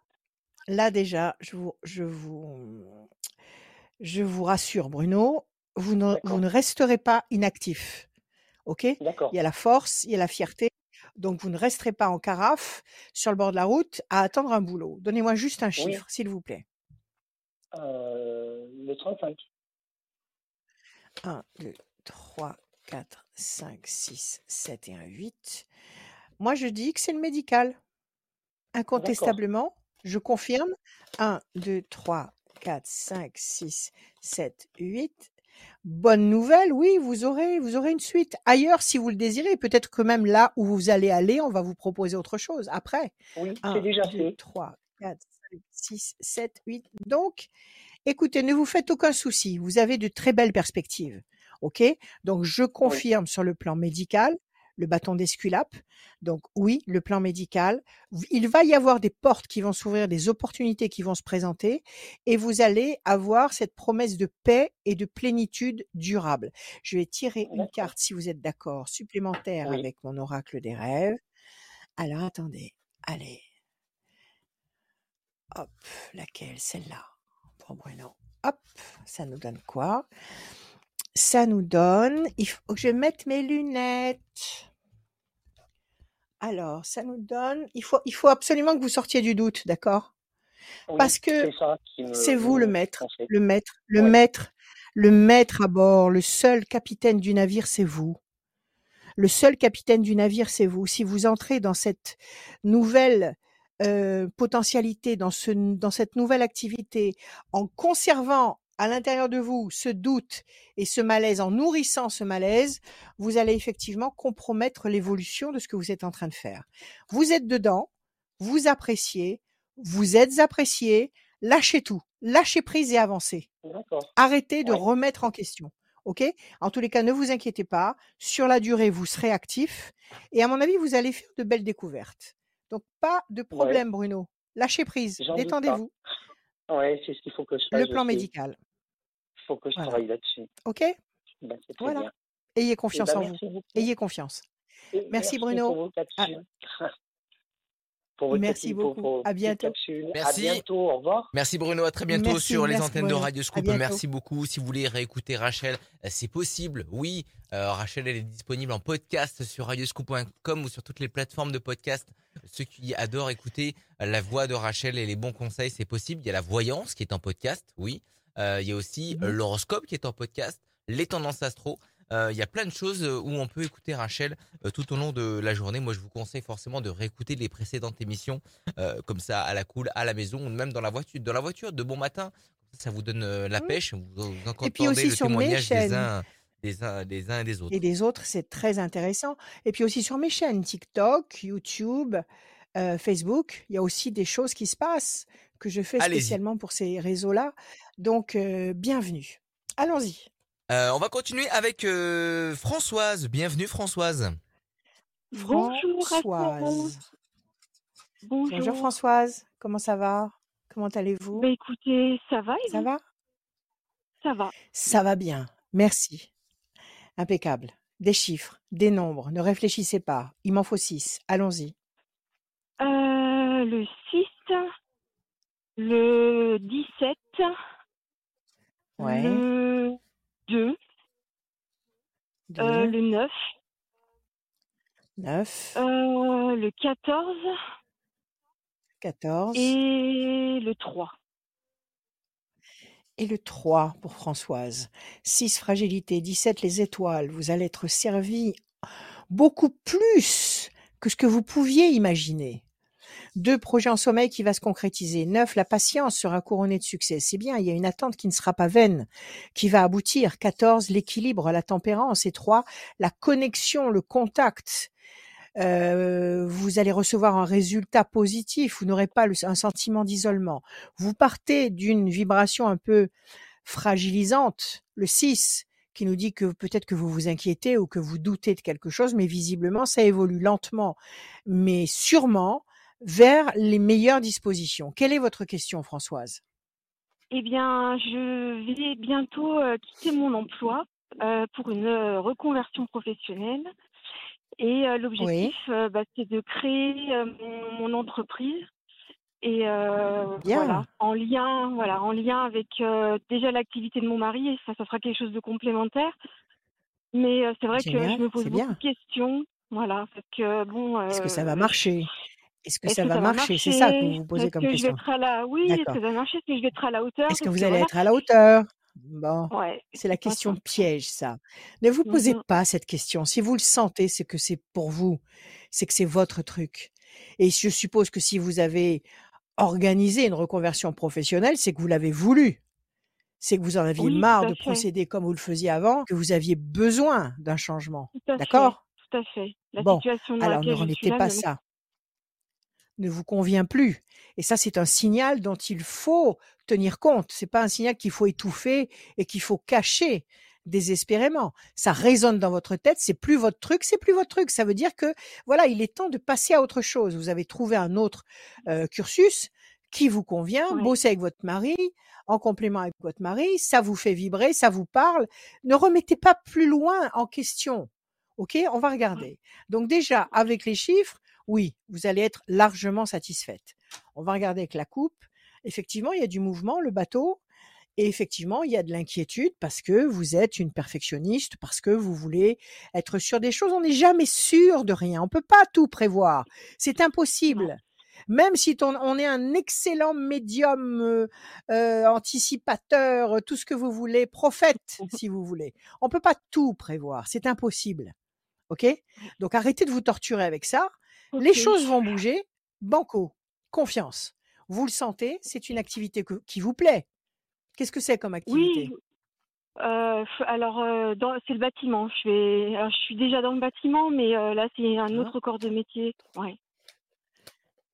là déjà, je vous je vous je vous rassure Bruno, vous ne vous ne resterez pas inactif. OK? Il y a la force, il y a la fierté, donc vous ne resterez pas en carafe sur le bord de la route à attendre un boulot. Donnez-moi juste un Oui. chiffre, s'il vous plaît. Heu, le 35. 1, 2, 3, 4, 5, 6, 7 et un 8. Moi, je dis que c'est le médical. Incontestablement, je confirme. 1, 2, 3, 4, 5, 6, 7, 8. Bonne nouvelle, oui, vous aurez vous aurez une suite ailleurs si vous le désirez. Peut-être que même là où vous allez aller, on va vous proposer autre chose après. Oui, c'est 1, déjà 2, fait. 3, 4, 5, 6, 7, 8. Donc, écoutez, ne vous faites aucun souci. Vous avez de très belles perspectives. OK? Donc, je Oui. confirme sur le plan médical, le bâton d'Esculape. Donc, oui, le plan médical. Il va y avoir des portes qui vont s'ouvrir, des opportunités qui vont se présenter et vous allez avoir cette promesse de paix et de plénitude durable. Je vais tirer une carte, si vous êtes d'accord, supplémentaire Oui. avec mon oracle des rêves. Alors, attendez. Allez. Hop, laquelle? Celle-là. Pour Bruno. Hop, ça nous donne quoi? Ça nous donne il faut que je mette mes lunettes. Alors, ça nous donne il faut il faut absolument que vous sortiez du doute, d'accord? Oui, Parce que c'est vous le maître, le maître, le Ouais. maître, le maître à bord, le seul capitaine du navire, c'est vous. Le seul capitaine du navire, c'est vous. Si vous entrez dans cette nouvelle, heu, potentialité, dans ce dans cette nouvelle activité, en conservant à l'intérieur de vous ce doute et ce malaise, en nourrissant ce malaise, vous allez effectivement compromettre l'évolution de ce que vous êtes en train de faire. Vous êtes dedans, vous appréciez, vous êtes apprécié, lâchez tout, lâchez prise et avancez. Arrêtez de Ouais. remettre en question. OK? En tous les cas, ne vous inquiétez pas, sur la durée, vous serez actif et à mon avis, vous allez faire de belles découvertes. Donc pas de Ouais. problème Bruno, lâchez prise, détendez-vous. Ouais, c'est ce qu'il faut que je Le fasse plan aussi. médical. Faut que je Voilà. travaille là-dessus. OK? Ben, Voilà. bien. Ayez Eh confiance ben, en vous. merci beaucoup. Ayez confiance. Merci merci pour Bruno. vos À capsules. *laughs* pour votre Merci pour beaucoup. vos À bientôt. capsules. À Merci. bientôt. Au revoir. Merci Bruno, à très bientôt Merci, sur les merci antennes de. Radio Scoop. Merci beaucoup. Si vous voulez réécouter Rachel, euh, c'est possible. Oui, euh, Rachel, elle est disponible en podcast sur radioscoop.com ou sur toutes les plateformes de podcast. Ceux qui adorent écouter euh, la voix de Rachel et les bons conseils, c'est possible. Il y a la voyance qui est en podcast, oui. Euh, il y a aussi euh, Mmh l'horoscope qui est en podcast, les tendances astro. Euh, il y a plein de choses où on peut écouter Rachel tout au long de la journée. Moi, je vous conseille forcément de réécouter les précédentes émissions comme ça à la cool, à la maison ou même dans la voiture, dans la voiture de bon matin. Ça vous donne la Mmh. pêche. Vous, vous Et puis entendez aussi le sur mes témoignage des chaînes. uns, des uns, des uns et des autres. Et des autres, c'est très intéressant. Et puis aussi sur mes chaînes TikTok, YouTube, Facebook, il y a aussi des choses qui se passent que je fais spécialement pour ces réseaux-là. Donc heu, bienvenue. Allons-y. Euh, on va continuer avec euh, Françoise. Bienvenue Françoise. Bonjour. Françoise. Bonjour Bonjour. Françoise, comment ça va? Comment allez-vous? Bah écoutez, ça va et Ça vous? va? Ça va. Ça va bien, merci. Impeccable. Des chiffres, des nombres, ne réfléchissez pas. Il m'en faut 6. Allons-y. Euh, le 6, le 17, Ouais. le 2, 2, euh, le 9, 9, euh, le 14 14 et le 3. et le 3 pour Françoise. 6 fragilité, 17 les étoiles. Vous allez être servi beaucoup plus que ce que vous pouviez imaginer. 2 projet en sommeil qui va se concrétiser. 9 la patience sera couronnée de succès. C'est bien, il y a une attente qui ne sera pas vaine, qui va aboutir. 14 l'équilibre, la tempérance. Et 3 la connexion, le contact. Euh, vous allez recevoir un résultat positif. Vous n'aurez pas un sentiment d'isolement. Vous partez d'une vibration un peu fragilisante, le 6, qui nous dit que peut-être que vous vous inquiétez ou que vous doutez de quelque chose, mais visiblement ça évolue lentement, mais sûrement vers les meilleures dispositions. Quelle est votre question, Françoise? Eh bien, je vais bientôt euh, quitter mon emploi euh, pour une euh, reconversion professionnelle. Et l'objectif, bah, c'est de créer mon, entreprise. Et euh, Bien. voilà, en lien, voilà, en lien avec euh, déjà l'activité de mon mari, et ça, ça sera quelque chose de complémentaire. Mais euh, c'est vrai que je me pose beaucoup bien. de questions, voilà, parce que bon, Est-ce que ça va marcher Est-ce que ça que va ça va marcher? C'est ça que vous vous posez comme que je vais question. être à la, oui, est-ce que ça va marcher Est-ce que je vais être à la hauteur? Est-ce que vous allez être à la hauteur? Bon, ouais, c'est la question piège, ça. Ne vous posez Mhm. pas cette question. Si vous le sentez, c'est que c'est pour vous, c'est que c'est votre truc. Et je suppose que si vous avez organisé une reconversion professionnelle, c'est que vous l'avez voulu. C'est que vous en aviez Oui, marre de fait, procéder comme vous le faisiez avant, que vous aviez besoin d'un changement. D'accord? tout à fait. La Bon, situation dans alors ne remettez pas ça. Ne vous convient plus. Et ça, c'est un signal dont il faut tenir compte. C'est pas un signal qu'il faut étouffer et qu'il faut cacher désespérément. Ça résonne dans votre tête, c'est plus votre truc, c'est plus votre truc. Ça veut dire que voilà, il est temps de passer à autre chose. Vous avez trouvé un autre euh, cursus qui vous convient, Ouais. bossez avec votre mari, en complément avec votre mari, ça vous fait vibrer, ça vous parle. Ne remettez pas plus loin en question. OK? On va regarder. Donc déjà, avec les chiffres, oui, vous allez être largement satisfaite. On va regarder avec la coupe. Effectivement, il y a du mouvement, le bateau. Et effectivement, il y a de l'inquiétude parce que vous êtes une perfectionniste, parce que vous voulez être sûr des choses. On n'est jamais sûr de rien. On peut pas tout prévoir. C'est impossible. Même si on, on est un excellent médium, euh, euh, anticipateur, tout ce que vous voulez, prophète, si vous voulez. On peut pas tout prévoir. C'est impossible. OK? Donc arrêtez de vous torturer avec ça. Les choses vont bouger. Banco, confiance. Vous le sentez, c'est une activité que- qui vous plaît. Qu'est-ce que c'est comme activité? Oui. Euh, alors, euh, c'est le bâtiment. Je vais, alors, je suis déjà dans le bâtiment, mais euh, là, c'est un Ah. autre corps de métier. Ouais.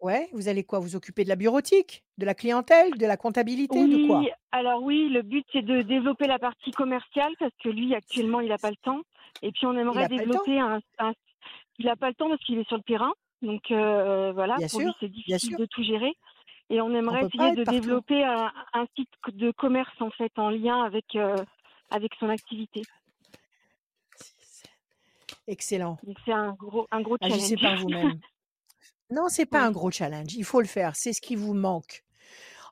Ouais, vous allez quoi? Vous occuper de la bureautique, de la clientèle, de la comptabilité, de quoi? Oui, alors oui, le but c'est de développer la partie commerciale parce que lui actuellement il n'a pas le temps. Et puis on aimerait développer un, un- il n'a pas le temps parce qu'il est sur le terrain. Donc euh, voilà, Bien pour sûr, lui c'est difficile de tout gérer. Et on aimerait essayer de partout. développer un, un site de commerce en fait en lien avec euh, avec son activité. Excellent. Donc c'est un gros un gros Agissez challenge. par vous-même. Non, c'est *laughs* pas Ouais. un gros challenge. Il faut le faire. C'est ce qui vous manque.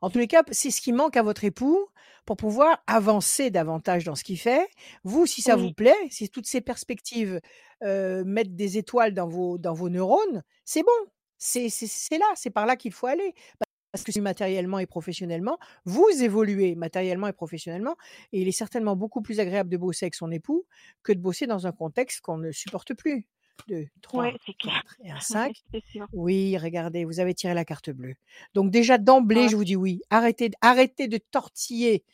En tous les cas, c'est ce qui manque à votre époux pour pouvoir avancer davantage dans ce qu'il fait. Vous, si ça vous plaît, si toutes ces perspectives euh, mettent des étoiles dans vos, dans vos neurones, c'est bon. C'est là, c'est par là qu'il faut aller. Parce que si matériellement et professionnellement, vous évoluez matériellement et professionnellement, et il est certainement beaucoup plus agréable de bosser avec son époux que de bosser dans un contexte qu'on ne supporte plus. 2, 3, ouais, c'est clair. 4 et un *laughs* 5. c'est sûr. Oui, regardez, vous avez tiré la carte bleue. Donc déjà d'emblée, Ouais. je vous dis oui. Arrêtez, arrêtez de tortiller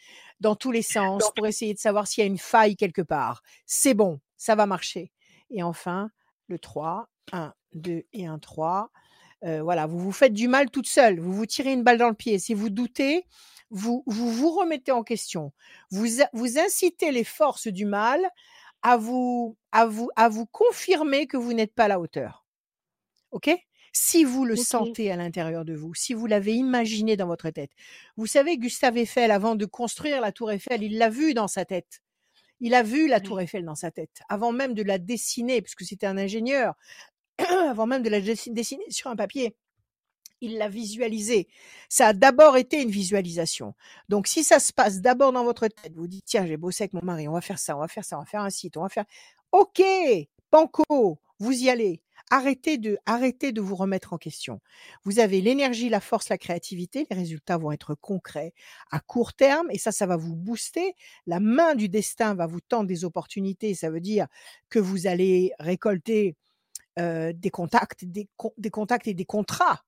dans tous les sens pour essayer de savoir s'il y a une faille quelque part. C'est bon, ça va marcher. Et enfin, le 3, 1, 2 et un 3. Euh, voilà, vous vous faites du mal toute seule. Vous vous tirez une balle dans le pied. Si vous doutez, vous vous, vous remettez en question. Vous, vous incitez les forces du mal à vous, à vous, à vous confirmer que vous n'êtes pas à la hauteur. OK? Si vous le sentez à l'intérieur de vous, si vous l'avez imaginé dans votre tête. Vous savez, Gustave Eiffel, avant de construire la tour Eiffel, il l'a vu dans sa tête. Il a vu la tour Eiffel dans sa tête, avant même de la dessiner, puisque c'était un ingénieur, *clears throat* avant même de la dessi- dessiner sur un papier. Il l'a visualisé. Ça a d'abord été une visualisation. Donc, si ça se passe d'abord dans votre tête, vous dites, tiens, j'ai bossé avec mon mari, on va faire ça, on va faire ça, on va faire un site, on va faire, OK, banco, vous y allez. Arrêtez de, arrêtez de vous remettre en question. Vous avez l'énergie, la force, la créativité. Les résultats vont être concrets à court terme et ça, ça va vous booster. La main du destin va vous tendre des opportunités. Ça veut dire que vous allez récolter euh, des contacts, des, con- des contacts et des contrats.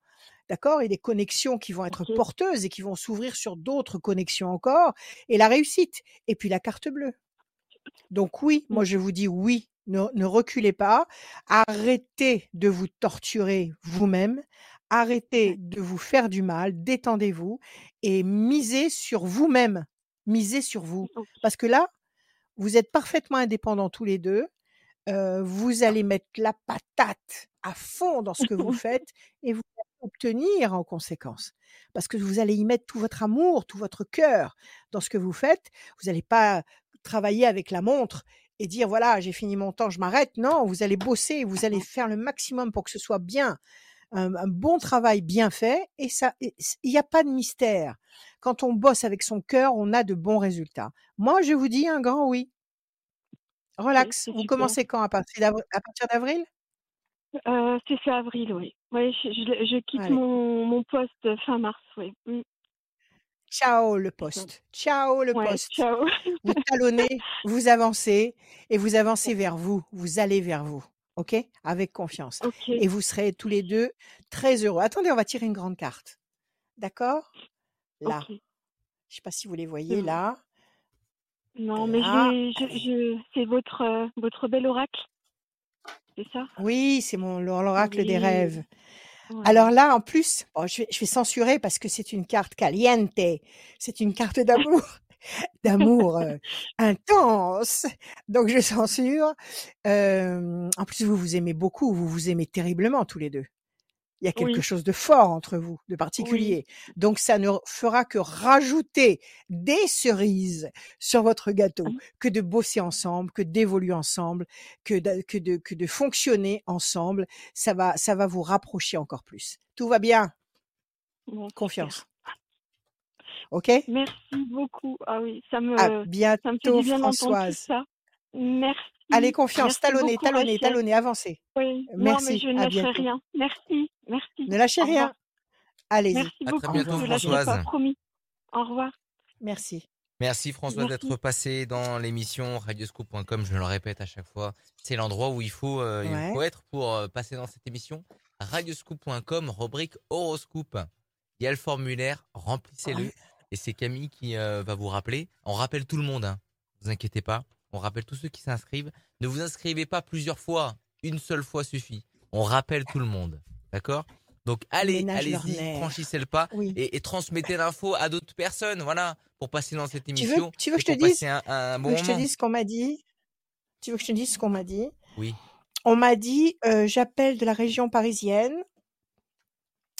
D'accord? Et des connexions qui vont être porteuses et qui vont s'ouvrir sur d'autres connexions encore. Et la réussite. Et puis la carte bleue. Donc oui, moi Mm. je vous dis oui, ne, ne reculez pas, arrêtez de vous torturer vous-même, arrêtez de vous faire du mal, détendez-vous et misez sur vous-même, misez sur vous. Parce que là, vous êtes parfaitement indépendants tous les deux, euh, vous allez mettre la patate à fond dans ce que vous *laughs* faites et vous obtenir en conséquence. Parce que vous allez y mettre tout votre amour, tout votre cœur dans ce que vous faites. Vous n'allez pas travailler avec la montre et dire voilà, j'ai fini mon temps, je m'arrête. Non, vous allez bosser, vous allez faire le maximum pour que ce soit bien, un, un bon travail bien fait. Et ça, il n'y a pas de mystère. Quand on bosse avec son cœur, on a de bons résultats. Moi, je vous dis un grand oui. Relax. Vous commencez quand? À partir d'avril? Euh, c'est fait avril, oui. Oui, je, je- je quitte Allez. mon, mon poste fin mars, oui. Mm. Ciao le poste. Ciao le Ouais, poste. ciao. Vous *laughs* talonnez, vous avancez et vous avancez vers vous. Vous allez vers vous. OK? Avec confiance. Et vous serez tous les deux très heureux. Attendez, on va tirer une grande carte. D'accord? Là. Je sais pas si vous les voyez là. Non, mais Là. je, je, je- c'est votre, euh, votre bel oracle. C'est ça? Oui, c'est mon l'oracle des rêves. Ouais. Alors là, en plus, bon, je, vais, je vais censurer parce que c'est une carte caliente. C'est une carte d'amour, *laughs* d'amour euh, intense. Donc je censure. Euh, en plus, vous vous aimez beaucoup, vous vous aimez terriblement tous les deux. Il y a quelque Oui. chose de fort entre vous, de particulier. Donc ça ne fera que rajouter des cerises sur votre gâteau, Mhm. que de bosser ensemble, que d'évoluer ensemble, que de, que de, que de fonctionner ensemble. Ça va, ça va vous rapprocher encore plus. Tout va bien? Bon. Confiance. OK? Merci beaucoup. Ah oui, ça me, À ça me fait bientôt, bien Françoise. ça. Merci. Allez, confiance, Merci talonnez, talonnez, talonnez, avancez. Oui. Non, mais Merci, je ne bientôt. rien. Merci. Merci. Ne lâchez rien. Allez-y. Merci À très bientôt, ne Françoise. pas, promis. Au revoir. Merci. Merci François Merci. d'être passé dans l'émission radioscope.com. Je le répète à chaque fois, c'est l'endroit où il faut, euh, il Ouais. faut être pour euh, passer dans cette émission. Radioscope.com, rubrique horoscope. Il y a le formulaire, remplissez-le. Ouais. Et c'est Camille qui euh, va vous rappeler. On rappelle tout le monde, hein. vous inquiétez pas. On rappelle tous ceux qui s'inscrivent. Ne vous inscrivez pas plusieurs fois. Une seule fois suffit. On rappelle tout le monde. D'accord? Donc allez, allez-y, franchissez le pas Oui. et, et transmettez l'info à d'autres personnes. Voilà, pour passer dans cette Tu émission. veux, tu veux que je te dise un, un Tu bon veux que je te dise ce qu'on m'a dit? Tu veux que je te dise ce qu'on m'a dit? Oui. On m'a dit, euh, j'appelle de la région parisienne.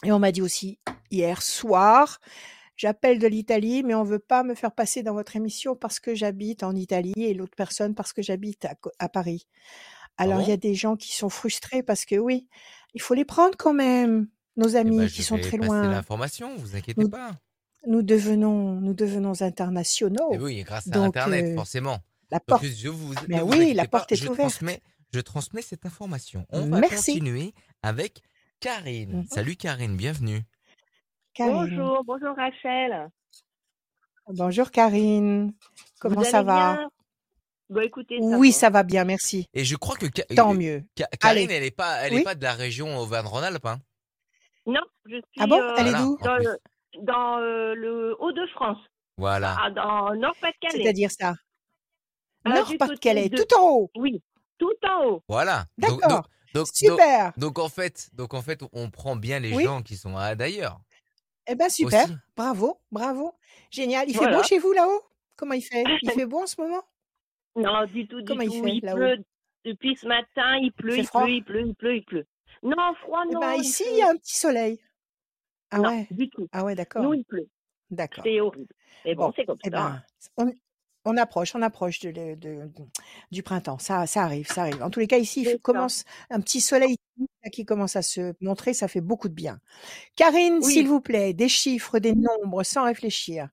Et on m'a dit aussi hier soir, j'appelle de l'Italie, mais on veut pas me faire passer dans votre émission parce que j'habite en Italie et l'autre personne parce que j'habite à, Paris. Alors il y bon a des gens qui sont frustrés parce que oui, il faut les prendre quand même, nos Eh amis ben, qui je sont très loin. l'information, vous inquiétez Nous, pas. nous devenons, nous devenons Et internationaux. oui, grâce à Donc Internet, euh, forcément. la porte, je vous, mais ne vous oui, la pas, porte est je ouverte. transmets, je transmets cette information. On va continuer avec Karine. Mhm. Salut Karine, bienvenue. Karine. Bonjour, bonjour Rachel. Bonjour Karine, Vous comment ça va? Bah écoutez, ça Oui, va. ça va bien, merci. Et je crois que Ka- Tant euh, mieux. Ka- Karine, Allez, elle est pas, elle est oui pas de la région Auvergne-Rhône-Alpes. Hein? Non, je Ah suis bon? euh, Elle est d'où? Dans, plus. le, dans euh, le Haut-de-France, Voilà. ah, dans Nord-Pas-de-Calais. C'est-à-dire ça? Ah, du Nord-Pas-de-Calais, de- tout en haut. Oui, tout en haut. Voilà. D'accord, donc, donc, super. donc en fait, donc en fait, on prend bien les Oui, gens qui sont à d'ailleurs eh ben super. aussi. Bravo, bravo. Génial. Il fait beau chez vous là-haut? Comment il fait? Il *laughs* fait beau en ce moment? Non, du tout, du Comment il tout. fait Il pleut depuis ce matin, il Il pleut, il pleut, il pleut, il pleut, il pleut. Non, froid, Eh non, ben il ici, il y a un petit soleil. Ah Non, ouais, du tout. ah ouais, Nous, d'accord, il pleut. d'accord. C'est horrible. Mais bon, Bon, c'est comme eh ça. ben, on, on approche, on approche de, de- de- du printemps. Ça, ça arrive, ça arrive. En tous les cas, ici, il commence un petit soleil qui commence à se montrer. Ça fait beaucoup de bien. Karine, s'il Oui. vous plaît, des chiffres, des nombres, sans réfléchir.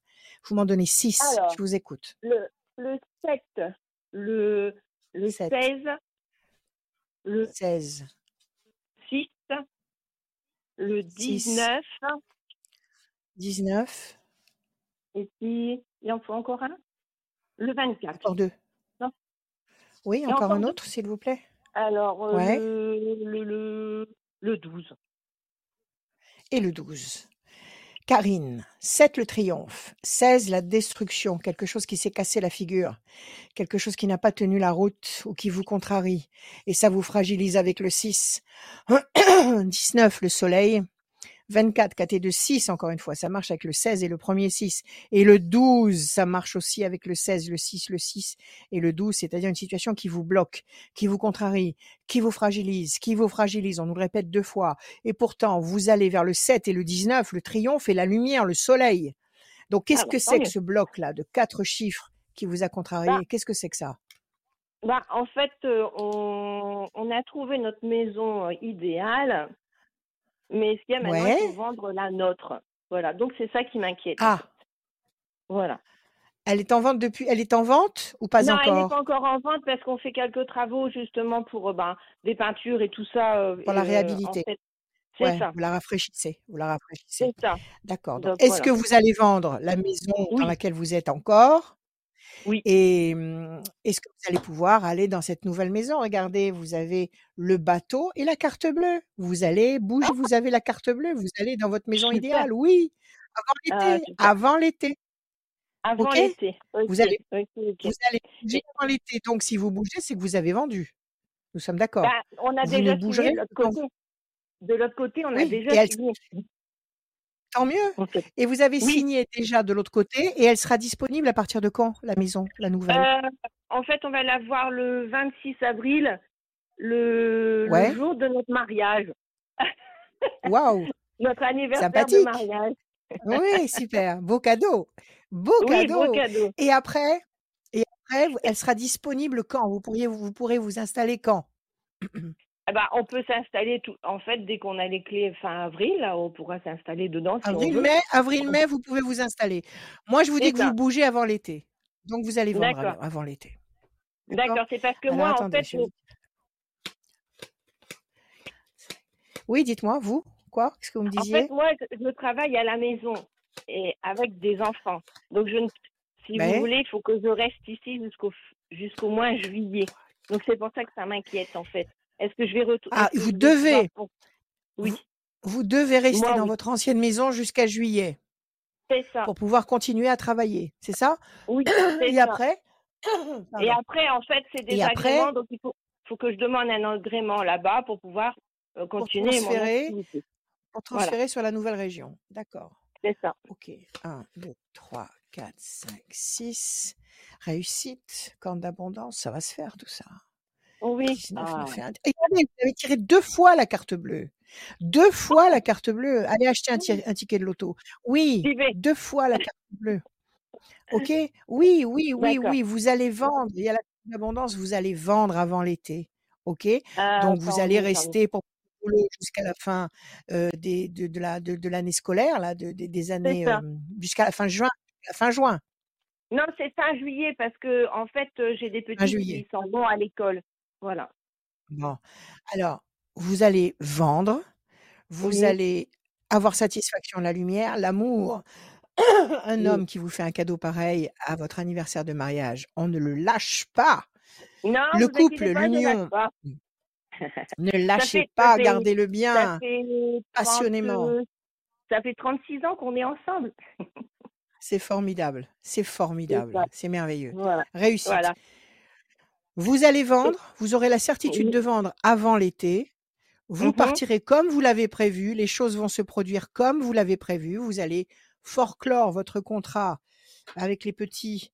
Vous m'en donnez six. Alors, Je vous écoute. le, le 7, le, le 7, 16, le 16, 6, le 6, 19, 19, et puis, il en faut encore un? Le 24. encore deux. Non, Oui, encore encore un autre, s'il vous plaît. Alors, euh, Ouais. le, le, le, le 12. Et le 12. Karine, 7 le triomphe, 16 la destruction, quelque chose qui s'est cassé la figure, quelque chose qui n'a pas tenu la route ou qui vous contrarie, et ça vous fragilise avec le 6. 19 *clears throat* le soleil, 24, KT de 6, encore une fois, ça marche avec le 16 et le premier 6. Et le 12, ça marche aussi avec le 16, le 6, le 6 et le 12, c'est-à-dire une situation qui vous bloque, qui vous contrarie, qui vous fragilise, qui vous fragilise, on nous le répète deux fois. Et pourtant, vous allez vers le 7 et le 19, le triomphe et la lumière, le soleil. Donc, qu'est-ce Ah, que bah, tant c'est que ce bloc-là de quatre chiffres qui vous a contrarié? Bah, Qu'est-ce que c'est que ça? bah, en fait, euh, on, on a trouvé notre maison euh, idéale, mais ce qu'il y a maintenant, Ouais. vendre la nôtre? Voilà, donc c'est ça qui m'inquiète. Ah, Voilà. elle est en vente depuis, elle est en vente ou pas Non, elle n'est encore? pas encore en vente parce qu'on fait quelques travaux justement pour euh, ben, des peintures et tout ça. euh, Pour la euh, en réhabiliter. fait, c'est Ouais, ça, vous la rafraîchissez, vous la rafraîchissez. c'est ça. D'accord. Est-ce que vous allez vendre la maison dans laquelle vous êtes encore? Oui. Et hum, est-ce que vous allez pouvoir aller dans cette nouvelle maison? Regardez, vous avez le bateau et la carte bleue. Vous allez bouger, vous avez la carte bleue, vous allez dans votre maison idéale. Oui, avant Ah, l'été, avant l'été. Avant l'été. Vous allez, ok, ok. vous allez bouger avant l'été. Donc, si vous bougez, c'est que vous avez vendu. Nous sommes d'accord. bah, on a Vous déjà signé de l'autre côté. De l'autre côté, on a Oui, déjà signé. Tant mieux. Et vous avez Oui. signé déjà de l'autre côté et elle sera disponible à partir de quand, la maison, la nouvelle? Euh, en fait, on va la voir le 26 avril, le, jour de notre mariage, *laughs* Waouh, notre anniversaire de mariage. Oui, super. Beau cadeau. Beau Oui, beau cadeau. Et après, et après, elle sera disponible quand? Vous pourriez, vous pourrez vous installer quand? *clears throat* Ah bah, on peut s'installer tout. En fait, dès qu'on a les clés fin avril, là, on pourra s'installer dedans si Avril, mai, avril, mai, vous pouvez vous installer. Moi, je vous dis que ça. vous bougez avant l'été. Donc, vous allez vendre avant avant l'été. D'accord? C'est parce que Alors, moi, en fait, je Oui, dites-moi, vous, quoi? Qu'est-ce que vous me en fait, disiez? moi, je, travaille à la maison et avec des enfants. Donc, je ne, si vous voulez, il faut que je reste ici jusqu'au jusqu'au mois juillet. Donc, c'est pour ça que ça m'inquiète, en fait. Est-ce que je vais retourner Ah, vous devez, Oui, vous, vous devez rester Moi, dans oui. votre ancienne maison jusqu'à juillet c'est ça. pour pouvoir continuer à travailler. C'est ça? Oui, *coughs* Et ça. après? *coughs* Et après, en fait, c'est des après? agréments, donc il faut, faut que je demande un agrément là-bas pour pouvoir euh, Pour continuer mon transférer, activité. pour Voilà. transférer sur la nouvelle région. D'accord. C'est ça. Ok. 1, 2, 3, 4, 5, 6. Réussite, corne d'abondance, ça va se faire tout ça. Oui. 19, Ah, 9 et 1. Et regardez, vous avez tiré deux fois la carte bleue. Deux fois la carte bleue. Allez acheter un, un ticket de loto. Oui, deux fois la carte bleue. Ok? Oui, oui, *laughs* oui, oui. Vous allez vendre. Il y a la corne d'abondance, vous allez vendre avant l'été. Ok? Ah, Donc, vous allez rester pour jusqu'à la fin euh, des, de, de la de, de l'année scolaire, là, de, des- années euh, jusqu'à la fin juin. La fin juin. Non, c'est fin juillet parce que en fait, euh, j'ai des petits qui s'en vont à l'école. Voilà. Bon. Alors, vous allez vendre, vous Oui. allez avoir satisfaction de la lumière, l'amour. *coughs* Un homme qui vous fait un cadeau pareil à votre anniversaire de mariage, on ne le lâche pas. Non, Le vous couple, inquiétez pas, je l'union, lâche pas. *laughs* ne Ça lâchez fait, ça pas, fait, gardez-le ça bien, fait 30, passionnément. euh, ça fait 36 ans qu'on est ensemble. *laughs* C'est formidable, c'est C'est formidable, ça. c'est merveilleux. Voilà. Réussite. Voilà. Vous allez vendre, vous aurez la certitude de vendre avant l'été. Vous Mhm. partirez comme vous l'avez prévu, les choses vont se produire comme vous l'avez prévu. Vous allez forclore votre contrat avec les petits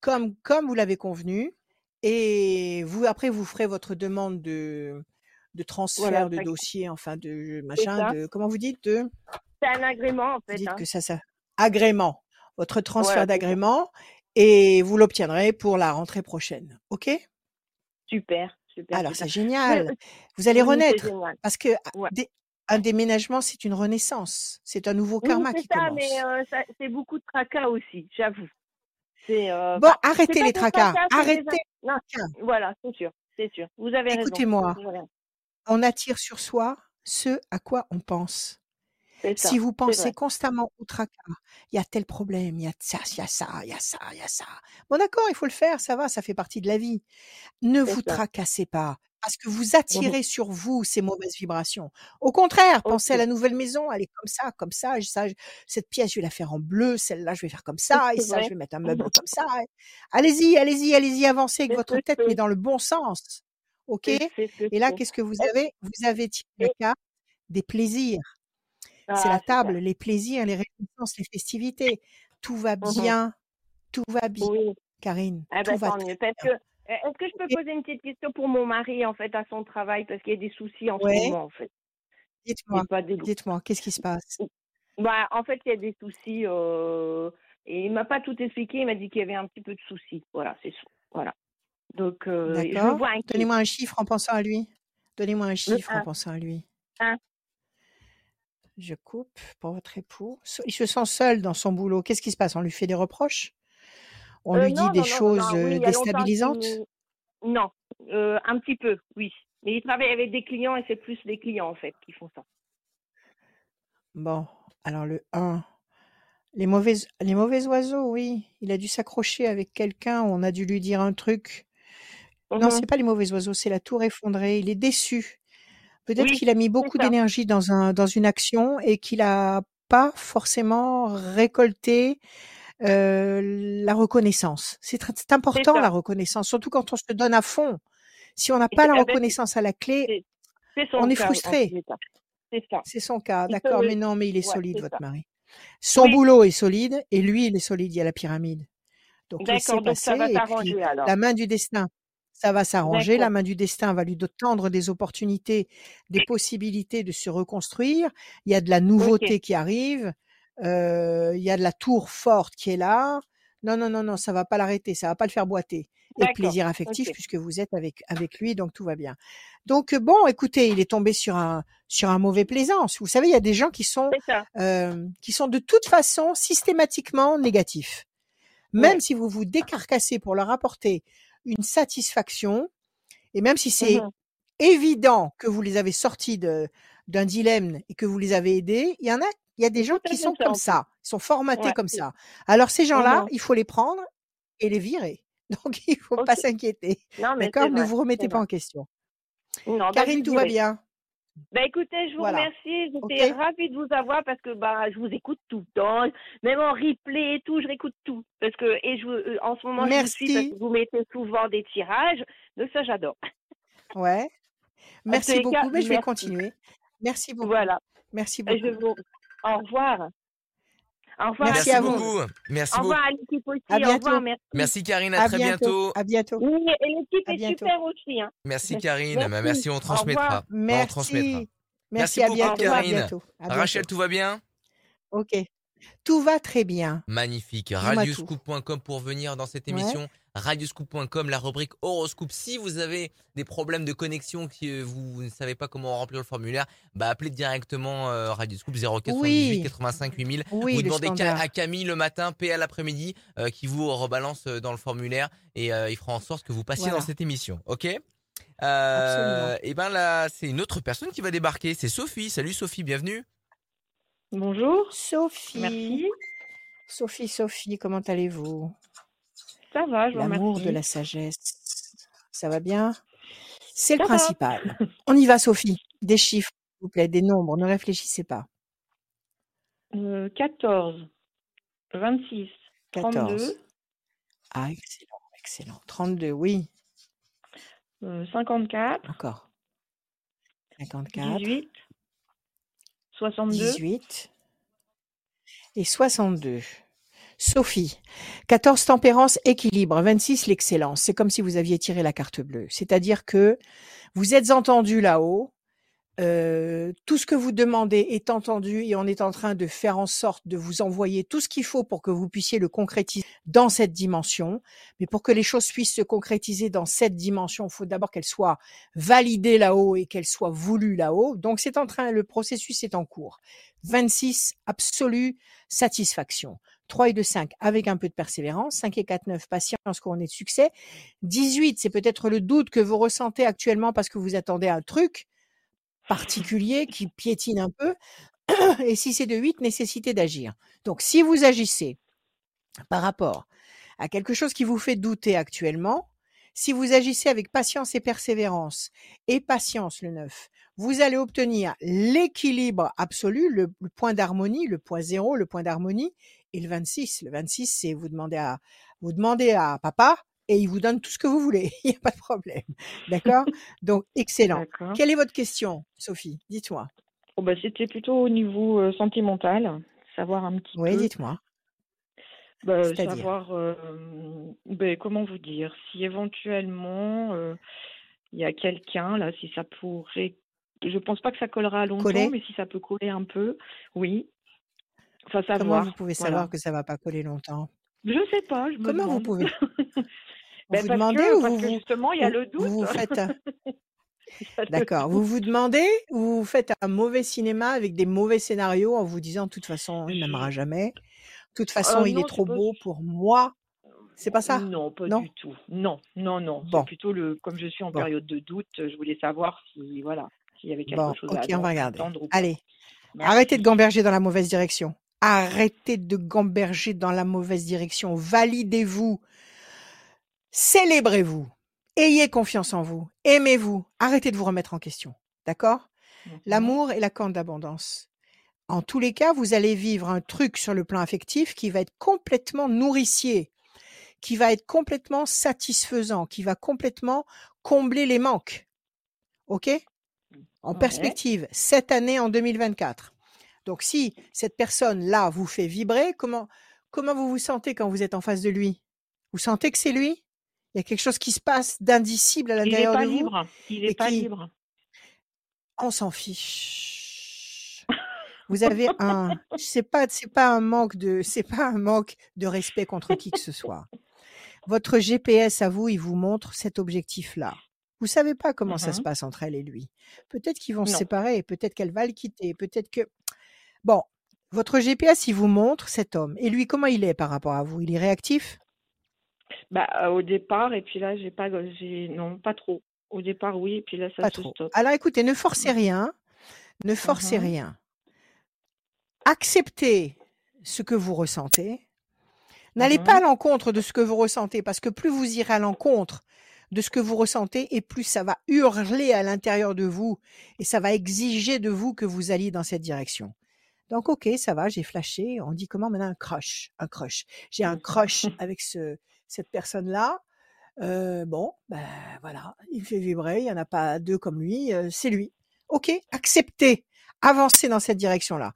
comme comme vous l'avez convenu et vous après vous ferez votre demande de de transfert Voilà. de dossier, enfin de machin, de comment vous dites de C'est un agrément, en vous fait. dites Hein. que ça ça agrément, votre transfert d'agrément et vous l'obtiendrez pour la rentrée prochaine. OK? Super, super, Alors, c'est génial. Vous allez oui, renaître parce que ah, Ouais. un déménagement, c'est une renaissance. C'est un nouveau Oui, karma c'est qui ça, commence. mais euh, ça- c'est beaucoup de tracas aussi, j'avoue. C'est euh, Bon, c'est arrêtez les tracas. Arrêtez. Tiens, voilà, c'est sûr, c'est sûr. Vous avez raison. écoutez-moi. On attire sur soi ce à quoi on pense. Ça, Si vous pensez constamment au tracas, il y a tel problème, il y a ça, il y a ça, il y a ça, il y a ça. Bon, d'accord, il faut le faire, ça va, ça fait partie de la vie. Ne vous ça. tracassez pas parce que vous attirez sur vous ces mauvaises vibrations. Au contraire, pensez à la nouvelle maison, elle est comme ça, comme ça, cette pièce, je vais la faire en bleu, celle-là, je vais faire comme ça, et ça, je vais mettre un meuble *laughs* comme ça. Allez-y, allez-y, allez-y, avancez avec votre tête, mais dans le bon sens. OK? Et là, qu'est-ce que vous avez? Vous avez tiré la et- carte des plaisirs. C'est Ah, la super. table, les plaisirs, les récompenses, les festivités. Tout va Mhm. bien, tout va bien, Oui. Karine, Ah tout ben, va bien. euh, est-ce que je peux poser une petite question pour mon mari, en fait, à son travail, parce qu'il y a des soucis en ce moment, en fait. dites-moi, dites-moi, qu'est-ce qui se passe? Bah, en fait, il y a des soucis, euh, et il m'a pas tout expliqué, il m'a dit qu'il y avait un petit peu de soucis. Voilà, c'est tout. Voilà. Donc, euh, D'accord. Donnez-moi un chiffre en pensant à lui. Donnez-moi un chiffre en 1. pensant à lui. 1. Je coupe pour votre époux. Il se sent seul dans son boulot. Qu'est-ce qui se passe? On lui fait des reproches? On Euh, lui dit des non, choses non, oui, euh, déstabilisantes? Non, euh, un petit peu, oui. Mais il travaille avec des clients et c'est plus les clients, en fait, qui font ça. Bon, alors le 1. Les mauvais, les mauvais oiseaux, oui. Il a dû s'accrocher avec quelqu'un. On a dû lui dire un truc. Non, Mhm. c'est pas les mauvais oiseaux, c'est la tour effondrée. Il est déçu. Peut-être Oui, qu'il a mis beaucoup d'énergie dans un, dans une action et qu'il a pas forcément récolté euh, la reconnaissance. C'est important la reconnaissance, surtout quand on se donne à fond. Si on n'a pas la eh ben, reconnaissance à la clé, on est frustré. C'est son cas, d'accord. Mais non, mais il est Ouais, solide, votre ça. mari. Son Oui, boulot est solide et lui, il est solide. Il y a la pyramide. Donc laissez d'accord. Donc, ça passer va et puis la main du destin, ça va s'arranger. La main du destin va lui tendre des opportunités, des possibilités de se reconstruire. Il y a de la nouveauté qui arrive. Euh, il y a de la tour forte qui est là. Non, non, non, non, ça va pas l'arrêter, ça va pas le faire boiter. Et plaisir affectif puisque vous êtes avec avec lui, donc tout va bien. Donc bon, écoutez, il est tombé sur un sur un mauvais plaisance. Vous savez, il y a des gens qui sont euh, qui sont de toute façon systématiquement négatifs. Même Ouais. si vous vous décarcassez pour leur apporter une satisfaction, et même si c'est Mhm. évident que vous les avez sortis de d'un dilemme et que vous les avez aidés, il y en a, il y a des gens qui sont comme ça, ils sont formatés Ouais. comme ça. Alors ces gens-là, il faut les prendre et les virer. *laughs* Donc il faut Ok. pas s'inquiéter. D'accord Ne vous remettez pas vrai. en question. Non, bah, Karine, tout va bien? Bah écoutez, je vous Voilà. remercie. J'étais ravie de vous avoir parce que bah je vous écoute tout le temps, même en replay et tout, je réécoute tout parce que et je euh, en ce moment je vous suis parce que vous mettez souvent des tirages, donc ça j'adore. Ouais. *laughs* Merci cas, beaucoup. Mais je vais continuer. Merci beaucoup. Voilà. Merci Et je beaucoup. vous au revoir. Au revoir à Merci Merci à vous. beaucoup. Merci Au beaucoup. revoir à l'équipe aussi. À Au revoir, merci. Merci Karine, à À très bientôt. bientôt. À bientôt. Oui, et l'équipe est bientôt. super aussi. Hein. Merci Karine. Merci. Merci, on Au transmettra. revoir. Bah, on transmettra. Merci. Merci Merci. À beaucoup bientôt. À Karine. bientôt. Rachel, tout va bien? Ok. Tout va très bien. Magnifique. Radioscoop.com pour venir dans cette Ouais. émission. Radioscoop.com, la rubrique horoscope. Si vous avez des problèmes de connexion, que vous ne savez pas comment remplir le formulaire, bah appelez directement euh, Radioscoop 0478 Oui. 85 8000. Oui, vous demandez standard. à Camille le matin, PA l'après-midi, euh, qui vous rebalance euh, dans le formulaire et euh, il fera en sorte que vous passiez Voilà. dans cette émission. Ok? Euh, Et ben là, c'est une autre personne qui va débarquer. C'est Sophie. Salut Sophie, bienvenue. Bonjour. Sophie. Merci. Sophie, Sophie, comment allez-vous? Ça va, je vous L'amour de la sagesse. Ça va bien? C'est le va. principal. On y va, Sophie. Des chiffres, s'il vous plaît, des nombres. Ne réfléchissez pas. Euh, 14, 26, 14. 32, Ah, excellent, excellent. 32, oui. euh, 54, Encore. 54. 18, 62. 18 et 62. Sophie, 14 tempérance, équilibre, 26 l'excellence. C'est comme si vous aviez tiré la carte bleue. C'est-à-dire que vous êtes entendu là-haut, tout ce que vous demandez est entendu et on est en train de faire en sorte de vous envoyer tout ce qu'il faut pour que vous puissiez le concrétiser dans cette dimension. Mais pour que les choses puissent se concrétiser dans cette dimension, il faut d'abord qu'elles soient validées là-haut et qu'elles soient voulues là-haut. Donc c'est en train, le processus est en cours. 26, absolue satisfaction. 3 et 2, 5 avec un peu de persévérance. 5 et 4, 9, patience, couronné de succès. 18, c'est peut-être le doute que vous ressentez actuellement parce que vous attendez un truc particulier qui piétine un peu. *clears throat* Et si c'est de 8, nécessité d'agir. Donc, si vous agissez par rapport à quelque chose qui vous fait douter actuellement, si vous agissez avec patience et persévérance, et patience le 9, vous allez obtenir l'équilibre absolu, le, le point d'harmonie, le point zéro, le point d'harmonie, et le 26. Le 26, c'est vous demandez à, vous demandez à papa et il vous donne tout ce que vous voulez. *laughs* Il n'y a pas de problème. D'accord? Donc, excellent. Quelle est votre question, Sophie? Dites-moi. Oh, bah, c'était plutôt au niveau euh, sentimental, savoir un petit Oui, peu, dites-moi. bah, savoir, euh, ben, comment vous dire, si éventuellement euh, il y a quelqu'un là, si ça pourrait, je pense pas que ça collera longtemps, Coller? mais si ça peut coller un peu, oui. Enfin, Comment vous savoir, pouvez voilà. savoir que ça va pas coller longtemps? Je sais pas, je me Comment vous pouvez? *laughs* Vous Ben, vous parce demandez que, ou parce vous que vous justement, il y a ou le vous vous doute. faites *laughs* *laughs* un le d'accord, vous vous demandez ou vous faites un mauvais cinéma avec des mauvais scénarios en vous disant: «De toute façon, il m'aimera Je jamais. De toute façon, Euh, il est non, trop pas beau pour moi». C'est pas ça? Non, pas Non? du tout. Non, non, non. C'est Bon. plutôt le, comme je suis en Bon. période de doute, je voulais savoir si, voilà, s'il y avait quelque Bon, chose OK, à, on va regarder. ou. Allez, arrêtez de gamberger dans la mauvaise direction. Arrêtez de gamberger dans la mauvaise direction. Validez-vous. Célébrez-vous. Ayez confiance en vous. Aimez-vous. Arrêtez de vous remettre en question. D'accord? L'amour est la corne d'abondance. En tous les cas, vous allez vivre un truc sur le plan affectif qui va être complètement nourricier, qui va être complètement satisfaisant, qui va complètement combler les manques. OK? En Ouais. perspective, cette année en 2024. Donc si cette personne-là vous fait vibrer, comment comment vous vous sentez quand vous êtes en face de lui? Vous sentez que c'est lui? Il y a quelque chose qui se passe d'indicible à Il n'est l'intérieur pas de vous libre. Il n'est pas qui libre. on s'en fiche. *laughs* Vous avez un c'est pas c'est pas un manque de c'est pas un manque de respect contre qui que ce soit. Votre GPS à vous, il vous montre cet objectif-là. Vous savez pas comment ça se Mhm. passe entre elle et lui. Peut-être qu'ils vont se séparer, peut-être qu'elle va le quitter, peut-être que bon, votre GPS, il vous montre cet homme. Et lui, comment il est par rapport à vous? Il est réactif? Bah, euh, au départ, et puis là, j'ai pas, j'ai, non, pas trop. Au départ, oui, et puis là, ça Pas se trop. stoppe. Alors écoutez, ne forcez rien, ne forcez Mhm. rien. Acceptez ce que vous ressentez. N'allez pas à Mhm. l'encontre de ce que vous ressentez, parce que plus vous irez à l'encontre de ce que vous ressentez, et plus ça va hurler à l'intérieur de vous, et ça va exiger de vous que vous alliez dans cette direction. Donc, ok, ça va, j'ai flashé. On dit comment maintenant? Un crush, un crush. J'ai un crush avec ce, cette personne-là. Bon, ben voilà, il fait vibrer. Il y en a pas deux comme lui. c'est lui. Ok, acceptez, avancez dans cette direction-là.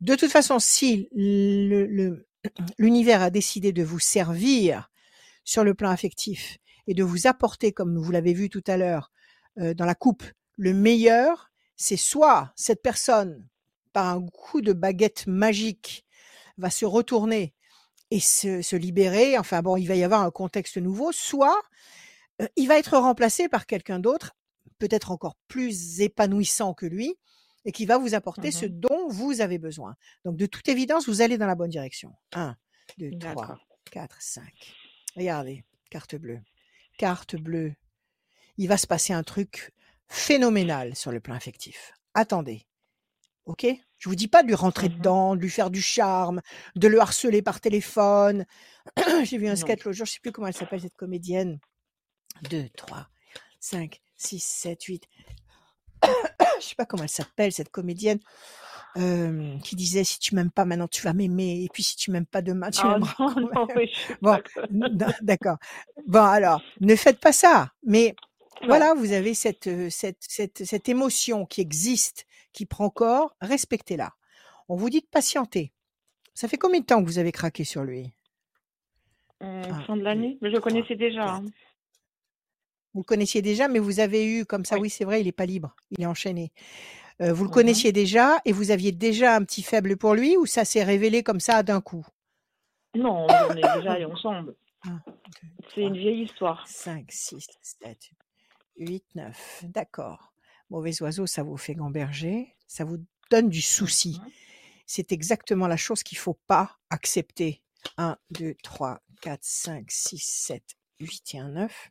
De toute façon, si le- le- *clears throat* l'univers a décidé de vous servir sur le plan affectif et de vous apporter, comme vous l'avez vu tout à l'heure, dans la coupe, le meilleur, c'est soit cette personne, par un coup de baguette magique, va se retourner et se, se libérer, enfin bon, il va y avoir un contexte nouveau, soit euh, il va être remplacé par quelqu'un d'autre, peut-être encore plus épanouissant que lui, et qui va vous apporter ce Mhm. dont vous avez besoin. Donc, de toute évidence, vous allez dans la bonne direction. 1, 2, 3, D'accord. 4, 5. Regardez, carte bleue. Carte bleue. Il va se passer un truc phénoménal sur le plan affectif. Attendez. OK? Je vous dis pas de lui rentrer Mhm. dedans, de lui faire du charme, de le harceler par téléphone. *clears throat* J'ai vu un Non. sketch l'autre jour, je sais plus comment elle s'appelle cette comédienne. 2, 3, 5, 6, 7, 8. je sais pas comment elle s'appelle cette comédienne euh, qui disait si tu m'aimes pas maintenant tu vas m'aimer et puis si tu m'aimes pas demain tu m'aimeras *laughs* même. mais je suis Bon, d'accord. Bon alors, ne faites pas ça. Mais voilà, vous avez cette, euh, cette, cette, cette émotion qui existe, qui prend corps, respectez-la. On vous dit de patienter. Ça fait combien de temps que vous avez craqué sur lui? Hum, Un, fin de l'année, mais je le connaissais déjà. hein. Vous le connaissiez déjà, mais vous avez eu, comme ça, Oui. oui, c'est vrai, il n'est pas libre, il est enchaîné. Euh, vous le connaissiez déjà et vous aviez déjà un petit faible pour lui ou ça s'est révélé comme ça d'un coup? Non, on est déjà ensemble. *coughs* 1, 2, C'est une 3, vieille histoire. 5, 6, 7, 8, 9. D'accord. Mauvais oiseau, ça vous fait gamberger, ça vous donne du souci. Mhm. C'est exactement la chose qu'il faut pas accepter. 1, 2, 3, 4, 5, 6, 7, 8 et un 9.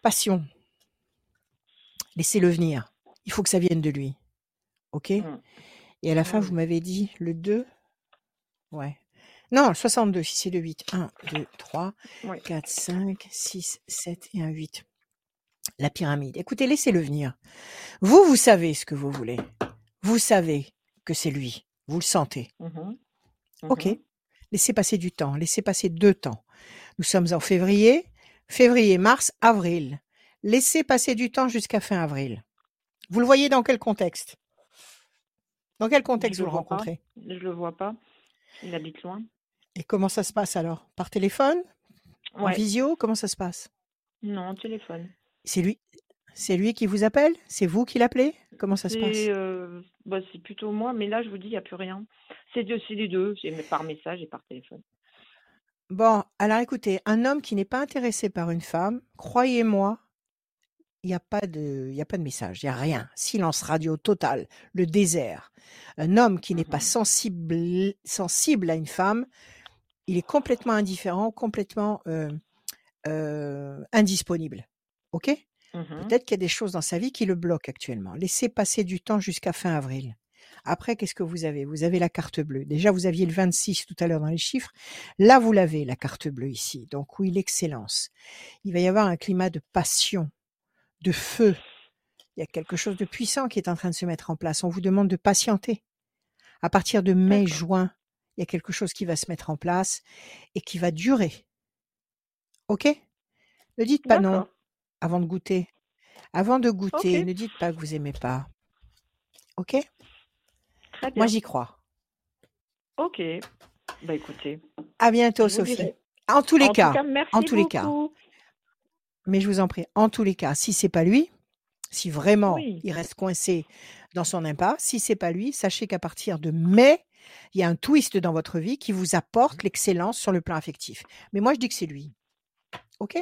Passion. Laissez-le venir. Il faut que ça vienne de lui. OK? Mm. Et à la fin, Oui, vous m'avez dit le 2 Ouais. Non, le 62, si c'est le 8. 1, 2, 3, Oui. 4, 5, 6, 7 et un 8. La pyramide. Écoutez, laissez-le venir. Vous, vous savez ce que vous voulez. Vous savez que c'est lui. Vous le sentez. Mhm. OK. Mhm. Laissez passer du temps. Laissez passer deux temps. Nous sommes en février. Février, mars, avril. Laissez passer du temps jusqu'à fin avril. Vous le voyez dans quel contexte? Dans quel contexte vous le vois pas. rencontrez? Je le vois pas. Il habite loin. Et comment ça se passe alors? Par téléphone? En visio? Comment ça se passe? Non, téléphone. C'est lui, c'est lui qui vous appelle? C'est vous qui l'appelez? Comment ça se passe? C'est euh, bah, c'est plutôt moi, mais là, je vous dis, il n'y a plus rien. C'est les deux, c'est par message et par téléphone. Bon, alors écoutez, un homme qui n'est pas intéressé par une femme, croyez-moi, il n'y a pas de, y a pas de message, il n'y a rien. Silence radio total, le désert. Un homme qui n'est pas Mhm. sensible, sensible à une femme, il est complètement indifférent, complètement euh, euh, indisponible. Ok? Mhm. Peut-être qu'il y a des choses dans sa vie qui le bloquent actuellement. Laissez passer du temps jusqu'à fin avril. Après, qu'est-ce que vous avez? Vous avez la carte bleue. Déjà, vous aviez le 26 tout à l'heure dans les chiffres. Là, vous l'avez, la carte bleue ici. Donc oui, l'excellence. Il va y avoir un climat de passion, de feu. Il y a quelque chose de puissant qui est en train de se mettre en place. On vous demande de patienter. À partir de mai, juin, il y a quelque chose qui va se mettre en place et qui va durer. OK? Ne dites pas non. Avant de goûter. Avant de goûter, Ok. ne dites pas que vous aimez pas. OK? Très bien. Moi, j'y crois. Ok. Bah écoutez, À bientôt, je vous Sophie. dirai. En tous les En cas, tout cas, merci en tous les cas, beaucoup. mais je vous en prie, en tous les cas, si c'est pas lui, si vraiment Oui. il reste coincé dans son impasse, si c'est pas lui, sachez qu'à partir de mai, il y a un twist dans votre vie qui vous apporte l'excellence sur le plan affectif. Mais moi, je dis que c'est lui. OK?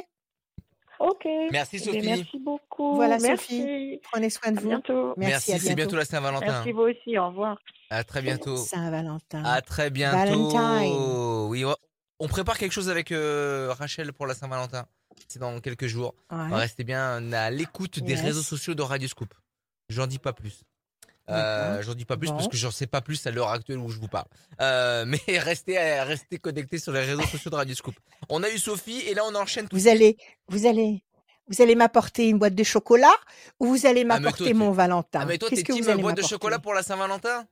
Ok. Merci Eh Sophie. merci beaucoup. Voilà, merci. Sophie. Prenez soin de À vous. bientôt. Merci, Merci, à c'est bientôt la Saint-Valentin. Merci vous aussi. Au revoir. À très bientôt. Saint-Valentin. À très bientôt. Valentine. Oui, on- on prépare quelque chose avec euh, Rachel pour la Saint-Valentin. C'est dans quelques jours. Ouais. Restez bien à l'écoute des Yes. réseaux sociaux de Radio Scoop. J'en dis pas plus. Euh, j'en dis pas plus Bon. parce que j'en sais pas plus à l'heure actuelle où je vous parle. Euh, *laughs* mais restez, restez connectés sur les réseaux sociaux de Radio Scoop. On a eu Sophie et là on enchaîne tout. Vous allez, vous allez, vous allez m'apporter une boîte de chocolat ou vous allez toi, m'apporter mon Valentin? Ah mais toi t'es team vous allez boîte de chocolat pour la Saint-Valentin?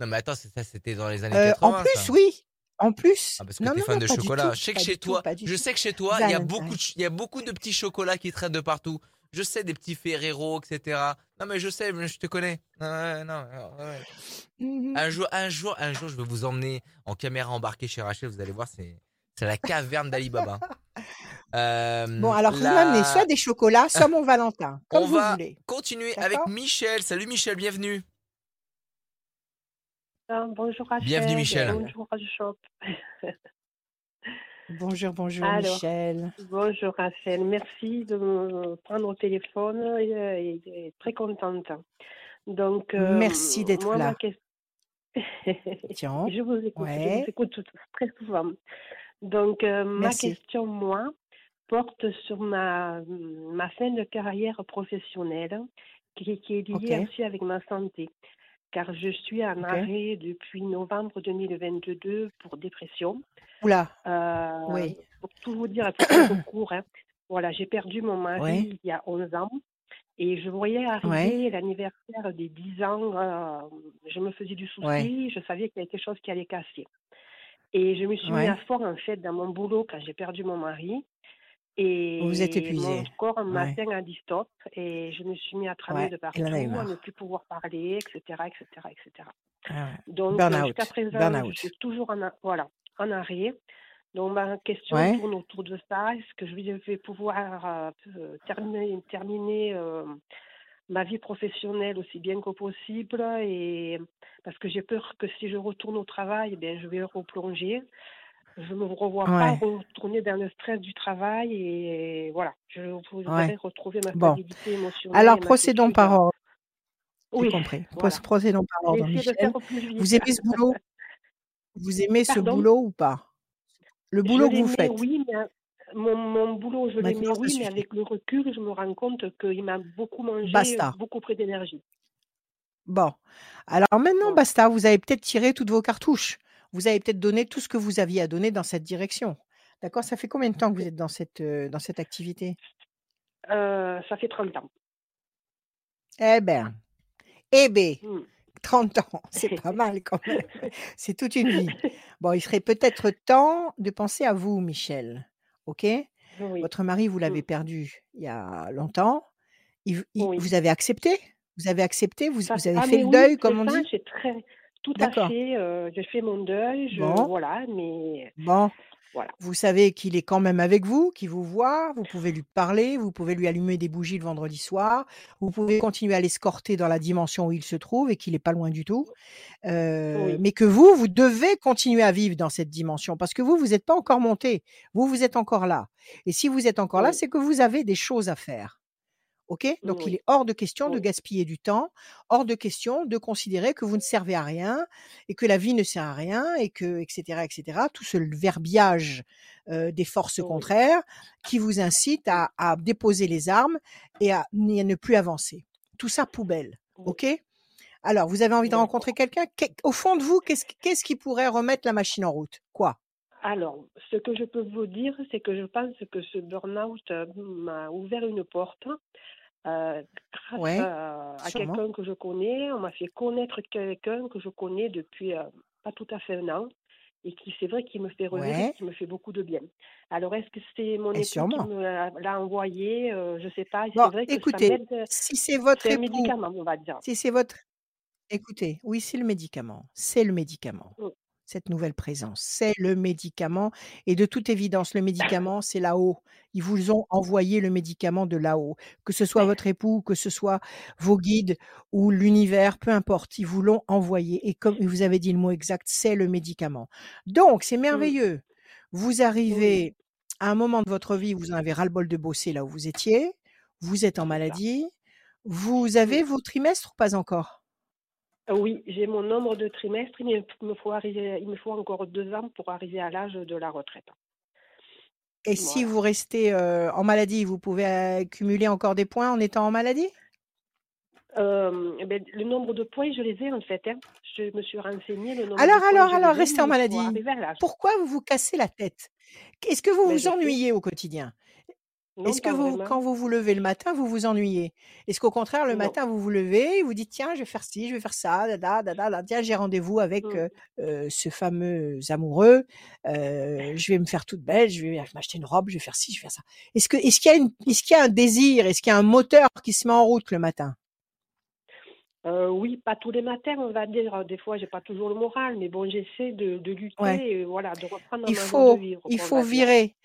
Non mais attends, ça c'était dans les années Euh, 80. En plus, ça. oui. En plus. Ah, parce que non, t'es non, fan non, de chocolat. tout, je sais que chez tout, toi, je sais que chez toi, il y a beaucoup, il y a beaucoup de petits chocolats qui traînent de partout. Je sais des petits Ferrero, etc. Non mais je sais, je te connais. Non, ouais. Mhm. Un jour, un jour, un jour, je vais vous emmener en caméra embarquée chez Rachel. Vous allez voir, c'est, c'est la caverne d'Ali Baba. *laughs* Euh, Bon, alors vous m'amenez soit des chocolats, soit mon Valentin, comme On vous va voulez. continuer D'accord? Avec Michel. Salut Michel, bienvenue. Ah, bonjour Rachel. Bienvenue, Michel. Bonjour Shop. *laughs* Bonjour, bonjour Alors. Michel. Bonjour Rachel. Merci de me prendre au téléphone et, et- et très contente. Donc, euh, Merci d'être là. ma question- *laughs* Tiens. je vous écoute, je vous écoute tout- très souvent. Donc, euh, ma question, moi, porte sur ma, ma fin de carrière professionnelle qui, qui est liée aussi avec ma santé. Car je suis en Ok. arrêt depuis novembre 2022 pour dépression. Oula, Euh, oui. Pour tout vous dire, au court, hein, voilà, j'ai perdu mon mari il y a 11 ans et je voyais arriver l'anniversaire des 10 ans. euh, je me faisais du souci, je savais qu'il y avait quelque chose qui allait casser. Et je me suis mis à fort en fait dans mon boulot quand j'ai perdu mon mari. Et Vous êtes mon épuisée. corps un Ouais. matin a dit stop et je me suis mis à Ouais, de partout, à ne plus pouvoir parler, etc., etc., etc. Ah ouais. Donc, jusqu'à présent, je suis toujours en, voilà, en arrêt. Donc, ma question tourne autour de ça. Est-ce que je vais pouvoir euh, euh, terminer, terminer euh, ma vie professionnelle aussi bien que possible et parce que j'ai peur que si je retourne au travail, eh bien, je vais replonger. Je ne me revois pas retourner dans le stress du travail et voilà, je voudrais Ouais. retrouver ma Bon. stabilité émotionnelle. Alors procédons par ordre. Oui, compris. Voilà. Procédons par ordre, Michel. Vous aimez ce boulot? Vous aimez ce boulot ou pas? Le boulot je que vous l'aimais, faites. oui, mais euh, mon, mon boulot, je l'aimais, Maintenant, ça oui, mais avec le recul, je me rends compte qu'il m'a beaucoup mangé, Basta. beaucoup pris d'énergie. Bon. Alors maintenant, basta, vous avez peut-être tiré toutes vos cartouches. Vous avez peut-être donné tout ce que vous aviez à donner dans cette direction. D'accord? Ça fait combien de temps que vous êtes dans cette, euh, dans cette activité? Euh, ça fait 30 ans. Eh ben, eh Hmm. 30 ans, *laughs* c'est pas mal quand même. C'est toute une vie. Bon, il serait peut-être temps de penser à vous, Michel. OK? Oui. Votre mari, vous l'avez Mm. perdu il y a longtemps. Il- il- Oui. Vous avez accepté? Vous avez accepté? Vous, Ça vous avez ah fait le oui, deuil, comme on ça, dit? très tout à D'accord. fait, heu, j'ai fait mon deuil, je Bon. voilà, mais Bon. voilà. Vous savez qu'il est quand même avec vous, qu'il vous voit, vous pouvez lui parler, vous pouvez lui allumer des bougies le vendredi soir, vous pouvez continuer à l'escorter dans la dimension où il se trouve et qu'il est pas loin du tout. Oui. mais que vous, vous devez continuer à vivre dans cette dimension parce que vous, vous êtes pas encore monté. Vous, vous êtes encore là et si vous êtes encore là, Oui. c'est que vous avez des choses à faire. OK? Donc il est hors de question de gaspiller du temps, hors de question de considérer que vous ne servez à rien et que la vie ne sert à rien et que et cetera et cetera. Tout ce verbiage, des forces Oui. contraires qui vous incite à à déposer les armes et à ne plus avancer. Tout ça poubelle. OK? Alors vous avez envie de rencontrer quelqu'un, au fond de vous, qu'est-ce qu'est-ce qui pourrait remettre la machine en route? Quoi? Alors, ce que je peux vous dire, c'est que je pense que ce burn-out, m'a ouvert une porte, heu, grâce Ouais, à quelqu'un que je connais. On m'a fait connaître quelqu'un que je connais depuis, heu, pas tout à fait un an et qui c'est vrai qui me fait revivre Ouais. qui me fait beaucoup de bien. Alors est-ce que c'est mon Et époux qui me l'a envoyé? Je sais pas Bon, c'est vrai que ça écoutez, m'aide, si c'est votre c'est un époux médicament, on va dire. si c'est votre écoutez, oui, c'est le médicament, c'est le médicament. Mmh. Cette nouvelle présence, c'est le médicament et de toute évidence, le médicament, c'est là-haut. Ils vous ont envoyé le médicament de là-haut. Que ce soit votre époux, que ce soit vos guides ou l'univers, peu importe, ils vous l'ont envoyé et comme vous avez dit le mot exact, c'est le médicament. Donc c'est Mmh. merveilleux. Vous arrivez à un moment de votre vie où vous en avez ras-le-bol de bosser là où vous étiez, vous êtes en maladie, vous avez vos trimestres ou pas encore? Oui, j'ai mon nombre de trimestres, mais il me faut arriver il me faut encore 2 ans pour arriver à l'âge de la retraite. Et si vous restez, heu, en maladie, vous pouvez accumuler encore des points en étant en maladie? Et beh, le nombre de points, je les ai en fait, hein. Je me suis renseignée, le nombre Alors de alors alors restez en maladie. Pourquoi vous vous cassez la tête? Est-ce que vous Beh, vous sais. ennuyez au quotidien? Est-ce que vous vraiment. quand vous vous levez le matin, vous vous ennuyez? Est-ce qu'au contraire, le Non. matin, vous vous levez et vous dites: «Tiens, je vais faire ci, je vais faire ça, da da, da da, da, tiens, j'ai rendez-vous avec, Mmh. heu, ce fameux amoureux, je vais me faire toute belle, je vais m'acheter une robe, je vais faire ci, je vais faire ça». Est-ce que est-ce qu'il y a une est-ce qu'il y a un désir? Est-ce qu'il y a un moteur qui se met en route le matin? Oui, pas tous les matins, on va dire. Des fois, j'ai pas toujours le moral, mais bon, j'essaie de de lutter Ouais. et voilà, de reprendre Il ma de vivre, il faut virer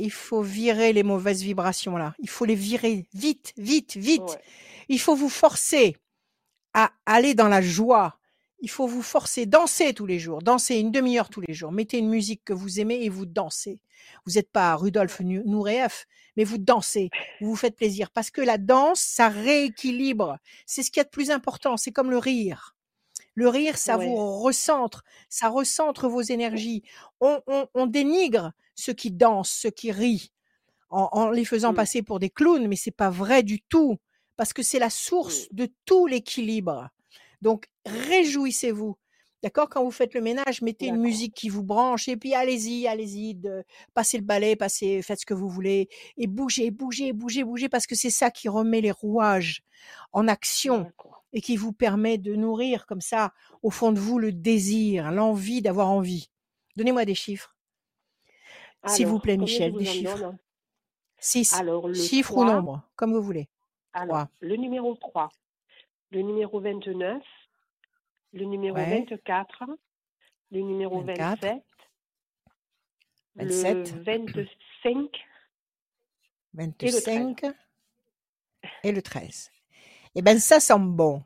il faut virer les mauvaises vibrations là. Il faut les virer vite, vite, vite. Ouais. Il faut vous forcer à aller dans la joie. Il faut vous forcer, danser tous les jours, danser une demi-heure tous les jours. Mettez une musique que vous aimez et vous dansez. Vous êtes pas Rudolf Nu Nureyev, mais vous dansez, vous vous faites plaisir parce que la danse, ça rééquilibre. C'est ce qu'il y a de plus important, c'est comme le rire. Le rire, ça Ouais. vous recentre, ça recentre vos énergies. On on on dénigre ceux qui dansent, ceux qui rient en en les faisant Mmh. passer pour des clowns, mais c'est pas vrai du tout parce que c'est la source Mmh. de tout l'équilibre. Donc réjouissez-vous. D'accord? Quand vous faites le ménage, mettez une musique qui vous branche et puis allez-y, allez-y passez le balai, passez faites ce que vous voulez et bougez, bougez, bougez, bougez parce que c'est ça qui remet les rouages en action D'accord. Et qui vous permet de nourrir comme ça au fond de vous le désir, l'envie d'avoir envie. Donnez-moi des chiffres. S'il vous plaît Michel, vous des chiffres. donne? 6. Alors le Chiffre ou 3 nombre, comme vous voulez. alors 3. le numéro 3, le numéro 29, le numéro Ouais. 24, le numéro 24. 27, le 27. 25 et le 13. 25 et le 13. Eh ben ça semble bon.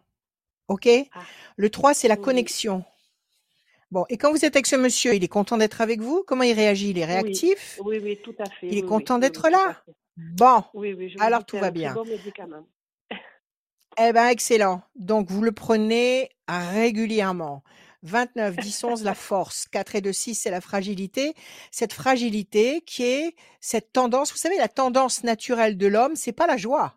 OK? Ah. Le 3, c'est la Oui. connexion. Bon, et quand vous êtes avec ce monsieur, il est content d'être avec vous? Comment il réagit? Il est Oui, réactif? oui, oui, tout à fait. Il est Oui, oui, content oui, d'être oui, là? Bon, Oui, oui, je alors tout va bien. bon médicament. *laughs* Eh ben excellent. Donc vous le prenez régulièrement. 29, 10, 11, la *laughs* force. 4 et 2, 6, c'est la fragilité. Cette fragilité qui est cette tendance, vous savez, la tendance naturelle de l'homme, c'est pas la joie.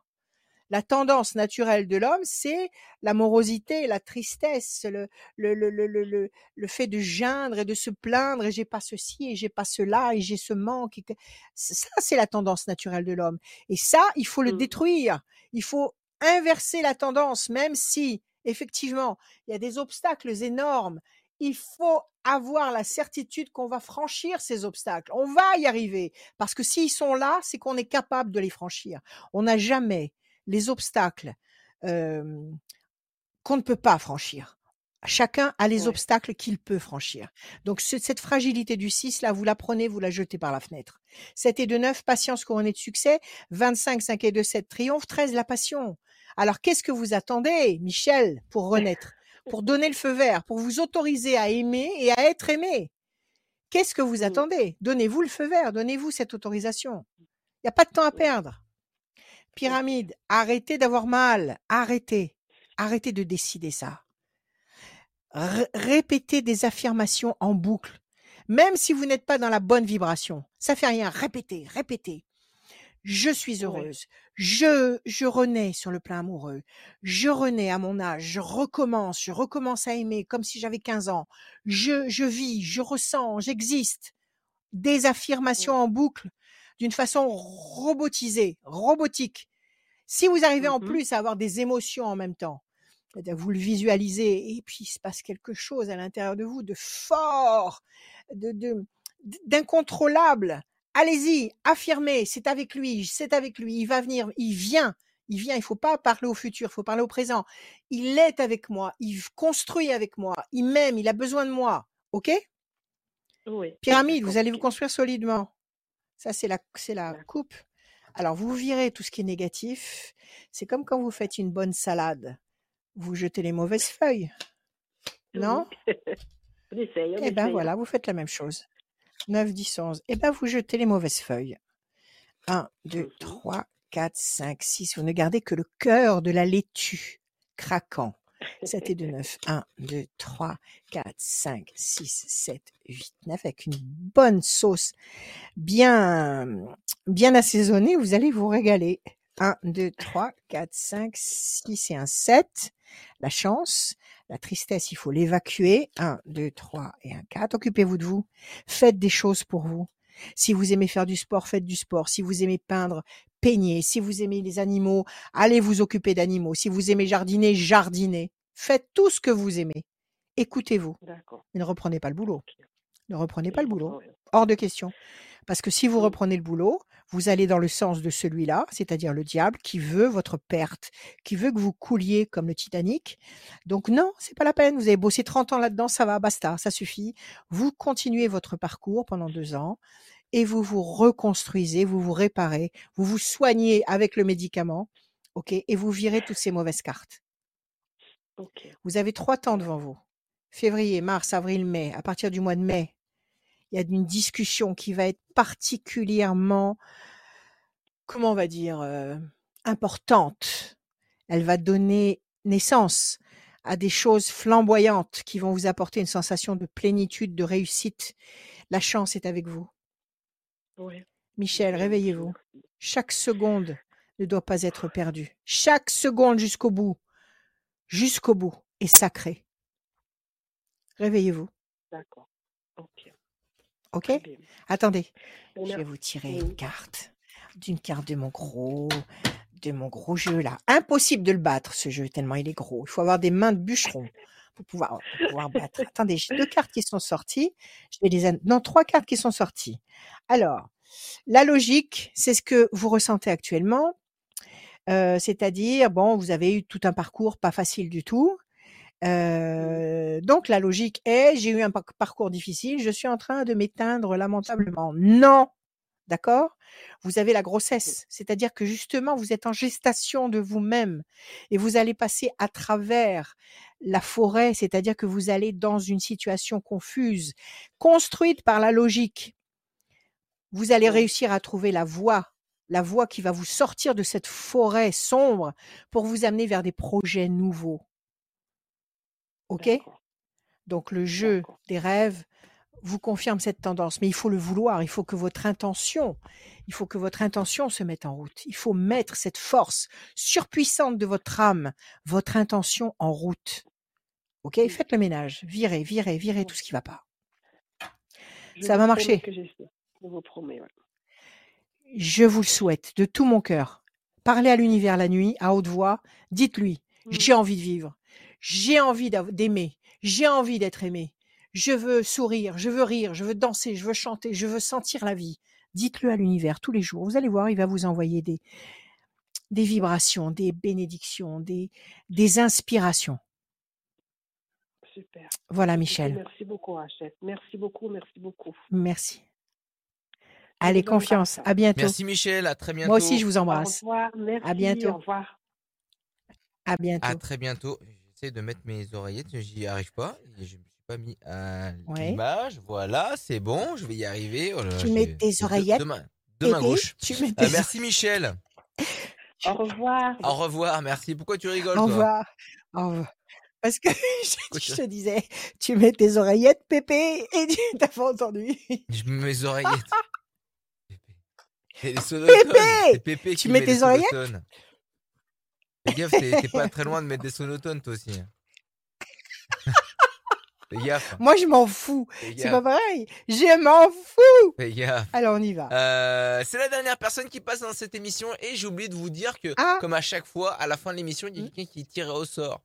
La tendance naturelle de l'homme, c'est la morosité, la tristesse, le, le, le, le, le, le, le fait de geindre et de se plaindre et j'ai pas ceci et j'ai pas cela et j'ai ce manque. Ça, c'est la tendance naturelle de l'homme. Et ça, il faut le Mm. détruire. Il faut inverser la tendance, même si, effectivement, il y a des obstacles énormes. Il faut avoir la certitude qu'on va franchir ces obstacles. On va y arriver. Parce que s'ils sont là, c'est qu'on est capable de les franchir. On n'a jamais les obstacles qu'on ne peut pas franchir. Chacun a les obstacles qu'il peut franchir. Donc cette fragilité du 6, là, vous la prenez, vous la jetez par la fenêtre. 7 et 2, 9, patience couronnée de succès. 25, 5 et 2, 7, triomphe. 13, la passion. Alors qu'est-ce que vous attendez, Michel, pour renaître? Pour *laughs* donner le feu vert, pour vous autoriser à aimer et à être aimé? Qu'est-ce que vous attendez? Donnez-vous le feu vert, donnez-vous cette autorisation. Il n'y a pas de temps à perdre. Pyramide, arrêtez d'avoir mal, arrêtez. Arrêtez de décider ça répétez des affirmations en boucle, même si vous n'êtes pas dans la bonne vibration. Ça fait rien. Répétez, répétez. Je suis heureuse. Je, je renais sur le plan amoureux. Je renais à mon âge. Je recommence. Je recommence à aimer comme si j'avais 15 ans. Je, je vis, je ressens, j'existe. Des affirmations en boucle d'une façon robotisée, robotique. Si vous arrivez en mmh plus à avoir des émotions en même temps, vous le visualisez et puis il se passe quelque chose à l'intérieur de vous de fort, de d'incontrôlable. Allez-y, affirmez, c'est avec lui, c'est avec lui, il va venir, il vient, il vient, il faut pas parler au futur, il faut parler au présent. Il est avec moi, il construit avec moi, il m'aime, il a besoin de moi. OK? Oui. Pyramide, vous allez vous construire solidement. Ça c'est la c'est la coupe. Alors vous virez tout ce qui est négatif. C'est comme quand vous faites une bonne salade vous jetez les mauvaises feuilles. Non? *laughs* On essaye, Eh bien voilà, vous faites la même chose. 9, 10, 11. Eh bien vous jetez les mauvaises feuilles. 1, 2, 3, 4, 5, 6. Vous ne gardez que le cœur de la laitue craquant. 7 et 2, 9. 1, 2, 3, 4, 5, 6, 7, 8, 9. Avec une bonne sauce bien, bien assaisonnée, vous allez vous régaler. 1, 2, 3, 4, 5, 6 et un 7. La chance, la tristesse, il faut l'évacuer. 1, 2, 3 et un 4. Occupez-vous de vous. Faites des choses pour vous. Si vous aimez faire du sport, faites du sport. Si vous aimez peindre, peignez. Si vous aimez les animaux, allez vous occuper d'animaux. Si vous aimez jardiner, jardinez. Faites tout ce que vous aimez. Écoutez-vous. Mais ne reprenez pas le boulot. Ne reprenez pas le boulot. Hors de question. Parce que si vous reprenez le boulot, vous allez dans le sens de celui-là, c'est-à-dire le diable qui veut votre perte, qui veut que vous couliez comme le Titanic. Donc non, c'est pas la peine. Vous avez bossé 30 ans là-dedans, ça va, basta, ça suffit. Vous continuez votre parcours pendant deux ans et vous vous reconstruisez, vous vous réparez, vous vous soignez avec le médicament, ok, et vous virez toutes ces mauvaises cartes. Vous avez trois temps devant vous février, mars, avril, mai. À partir du mois de mai, il y a une discussion qui va être particulièrement, comment on va dire, euh, importante. Elle va donner naissance à des choses flamboyantes qui vont vous apporter une sensation de plénitude, de réussite. La chance est avec vous. Michel, réveillez-vous. Chaque seconde ne doit pas être perdue. Chaque seconde jusqu'au bout, jusqu'au bout, est sacrée. Réveillez-vous. D'accord. Ok. Attendez, je vais vous tirer une carte. D'une carte de mon gros, de mon gros jeu là. Impossible de le battre ce jeu tellement il est gros. Il faut avoir des mains de bûcheron pour pouvoir, pouvoir battre. *laughs* Attendez, j'ai deux cartes qui sont sorties. Je vais les non trois cartes qui sont sorties. Alors, la logique, c'est ce que vous ressentez actuellement. Euh, c'est-à-dire, bon, vous avez eu tout un parcours pas facile du tout. Euh, donc la logique est, j'ai eu un parcours difficile, je suis en train de m'éteindre lamentablement. Non, d'accord? Vous avez la grossesse, c'est-à-dire que justement vous êtes en gestation de vous-même et vous allez passer à travers la forêt, c'est-à-dire que vous allez dans une situation confuse, construite par la logique. Vous allez réussir à trouver la voie la voie qui va vous sortir de cette forêt sombre pour vous amener vers des projets nouveaux. OK? Donc le jeu des rêves vous confirme cette tendance, mais il faut le vouloir, il faut que votre intention, il faut que votre intention se mette en route. Il faut mettre cette force surpuissante de votre âme, votre intention en route. OK? Faites le ménage, virez, virez, virez tout ce qui ne va pas. Ça va marcher. Je vous promets. Je vous le souhaite de tout mon cœur. Parlez à l'univers la nuit, à haute voix, dites-lui, mmh. j'ai envie de vivre. J'ai envie d'aimer, j'ai envie d'être aimé. Je veux sourire, je veux rire, je veux danser, je veux chanter, je veux sentir la vie. Dites-le à l'univers tous les jours. Vous allez voir, il va vous envoyer des, des vibrations, des bénédictions, des, des inspirations. Super. Voilà, Michel. Merci beaucoup, Rachel. Merci beaucoup, merci beaucoup. Merci. Allez, confiance. À bientôt. Merci Michel, à très bientôt. Moi aussi, je vous Au embrasse. revoir, merci. À bientôt. Au revoir. À bientôt. À très bientôt. J'essaie de mettre mes oreillettes, j'y arrive pas. Et je me suis pas mis à Ouais. l'image. Voilà, c'est bon, je vais y arriver. Oh là Tu mets tes oreillettes, deux mains- deux mains Pépé, gauches. tu mets Euh, tes merci Michel. Au revoir. Au revoir, merci. Pourquoi tu rigoles Au toi? revoir. Au revoir. Parce que *laughs* je, te disais, tu mets tes oreillettes, Pépé, et tu *laughs* t'as pas entendu. Je mets mes oreillettes. *laughs* Pépé. Et les sonotones. Pépé Tu mets met tes oreillettes sonotones. Fais gaffe, t'es pas très loin de mettre des sonotones toi aussi. *laughs* Fais gaffe. Moi, je m'en fous. C'est pas pareil. Je m'en fous. Fais gaffe. Alors, on y va. Euh, c'est la dernière personne qui passe dans cette émission et j'ai oublié de vous dire que, Ah. comme à chaque fois, à la fin de l'émission, il y a Hmm. quelqu'un qui tire au sort.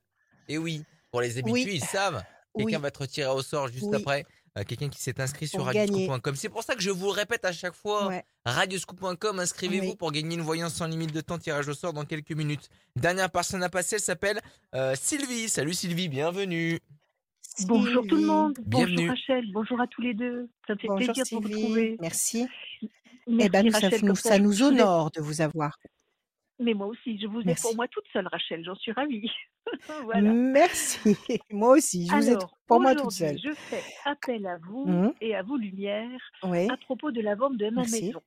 Et oui, pour les habitués, Oui. ils savent. Quelqu'un Oui. va être tiré au sort juste Oui. après. Euh, quelqu'un qui s'est inscrit sur radioscoop.com. C'est pour ça que je vous le répète à chaque fois. Ouais. Radioscoop.com, inscrivez-vous Oui. pour gagner une voyance sans limite de temps, tirage au sort dans quelques minutes. Dernière personne à passer, elle s'appelle euh, Sylvie. Salut Sylvie, bienvenue. Bonjour tout le Sylvie. monde. Bienvenue. Bonjour Rachel. Bonjour à tous les deux. Ça me fait Bonjour plaisir de vous Sylvie. retrouver. Merci. Merci eh ben, nous, ça, nous, ça honore de vous avoir. Mais moi aussi, je vous ai Merci. pour moi toute seule, Rachel. J'en suis ravie. *laughs* voilà. Merci. *laughs* Moi aussi, je vous ai pour moi toute seule. je fais appel à vous Mhm. et à vos lumières Oui. à propos de la vente de ma Merci. maison.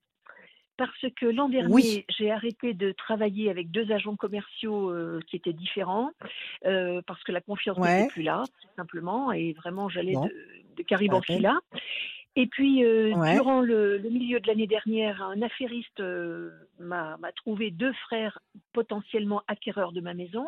Parce que l'an dernier, Oui. j'ai arrêté de travailler avec deux agents commerciaux euh, qui étaient différents, euh, parce que la confiance Ouais. n'était plus là, tout simplement, et vraiment j'allais Bon. de, de Carib en. Et puis, euh, Ouais. durant le, le milieu de l'année dernière, un affairiste euh, m'a trouvé deux frères potentiellement acquéreurs de ma maison.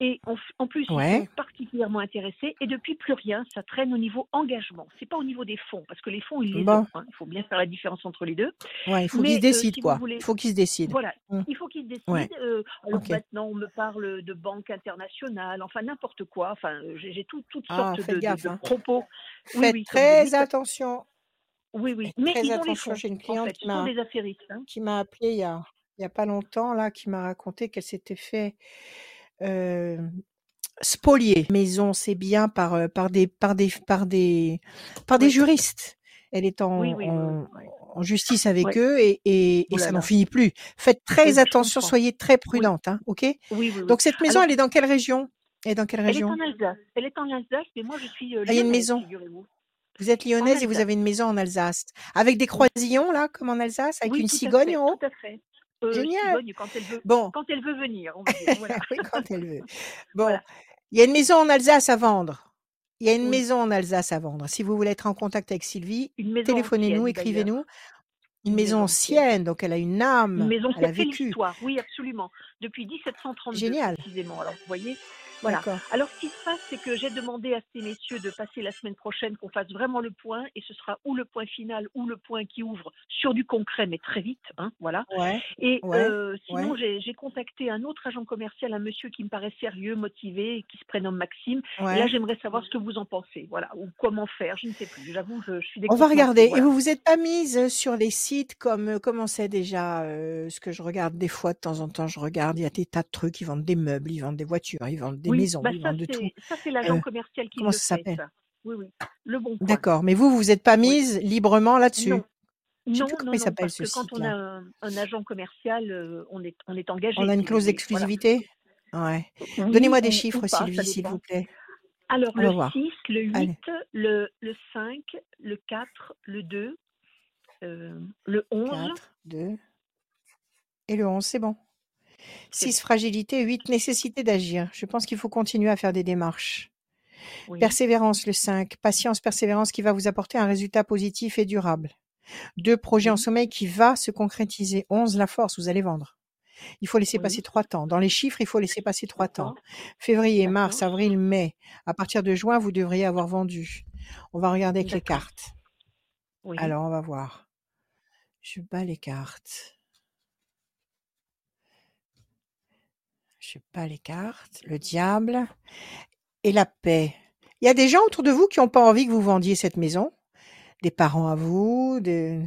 Et en, plus, ils Ouais. sont particulièrement intéressés. Et depuis, plus rien. Ça traîne au niveau engagement. C'est pas au niveau des fonds, parce que les fonds, ils les Bon. ont. hein. Il faut bien faire la différence entre les deux. Ouais, il faut qu'ils se euh, décident, si quoi. voulez- Il faut qu'ils se décident. Voilà, Mm. il faut qu'ils décident. Ouais. Euh, alors maintenant, on me parle de banque internationale, enfin n'importe quoi. Enfin, j'ai j'ai tout- toutes Ah, sortes de, de- gaffe, de hein. propos. Faites oui, très attention. Oui, oui. Mais très ils ont les attention. fonds. J'ai une En cliente fait, qui m'a hein. appelé il y a il y a pas longtemps là, qui m'a raconté qu'elle s'était fait euh, spolier maison, c'est bien par euh, par des par des par des par des Oui. juristes. Elle est en, Oui, oui, oui, en, justice avec eux et, et, ça n'en finit plus. Faites très attention, soyez très prudente, hein, ok? Oui, oui, oui. Donc cette maison, Alors, elle est dans quelle région? Elle est dans quelle elle est région? en Alsace. Elle est en Alsace, mais moi je suis euh, Ah, il y a une maison. Vous êtes lyonnaise et vous avez une maison en Alsace avec des croisillons là, comme en Alsace, avec Oui, une cigogne fait, en haut? tout à fait. Euh, Génial. cigogne quand elle veut, Bon, quand elle veut venir, on va dire. Voilà. *laughs* oui, quand elle veut. *laughs* Bon, Voilà. il y a une maison en Alsace à vendre. Il y a une Oui. maison en Alsace à vendre. Si vous voulez être en contact avec Sylvie, Une maison téléphonez-nous, écrivez-nous. Une Une maison maison ancienne. donc elle a une Une âme, maison elle a qui a fait vécu. l'histoire, oui, absolument. Depuis 1732 Génial. précisément. Alors, vous voyez, voilà. Alors, ce qui se passe, c'est que j'ai demandé à ces messieurs de passer la semaine prochaine qu'on fasse vraiment le point, et ce sera ou le point final ou le point qui ouvre sur du concret, mais très vite, hein, voilà. Ouais, Et ouais, euh, sinon, ouais. j'ai contacté un autre agent commercial, un monsieur qui me paraît sérieux, motivé, qui se prénomme Maxime. Et là, j'aimerais savoir ce que vous en pensez, voilà, ou comment faire, je ne sais plus. J'avoue, je, je suis On va regarder. Et vous vous êtes pas mise sur les sites comme euh, comment c'est déjà euh, ce que je regarde des fois de temps en temps. Je regarde, il y a des tas de trucs. Ils vendent des meubles, ils vendent des voitures, ils vendent des Oui, maisons, bah ça vendent de tout. c'est ça c'est l'agent Euh, commercial qui comment le ça s'appelle ça. Oui, oui. Le bon coin. D'accord. Mais vous, vous n'êtes pas Oui. mise librement là-dessus? Non, Je sais non, plus comment non, il non, s'appelle parce ce que quand on a un, un agent commercial, euh, on est on est engagé, On a une clause. Voilà. d'exclusivité? Ouais. Oui Donnez-moi des chiffres, pas, Sylvie, s'il vous plaît. Alors On le va voir. 6, le 8, Allez. le, le 5, le 4, le 2, euh, le 11. 4, 2. Et le 11, c'est bon. C'est 6, fragilité. 8, nécessité d'agir. Je pense qu'il faut continuer à faire des démarches. Oui. Persévérance, le 5. Patience, persévérance qui va vous apporter un résultat positif et durable. 2, projet en sommeil qui va se concrétiser. 11, la force, vous allez vendre. Il faut laisser Oui. passer trois temps. Dans les chiffres, il faut laisser passer trois temps. Février, mars, avril, mai. À partir de juin, vous devriez avoir vendu. On va regarder avec les cartes. Alors, on va voir. Je bats les cartes. Je bats les cartes. Le diable et la paix. Il y a des gens autour de vous qui n'ont pas envie que vous vendiez cette maison? Des parents à vous. Des...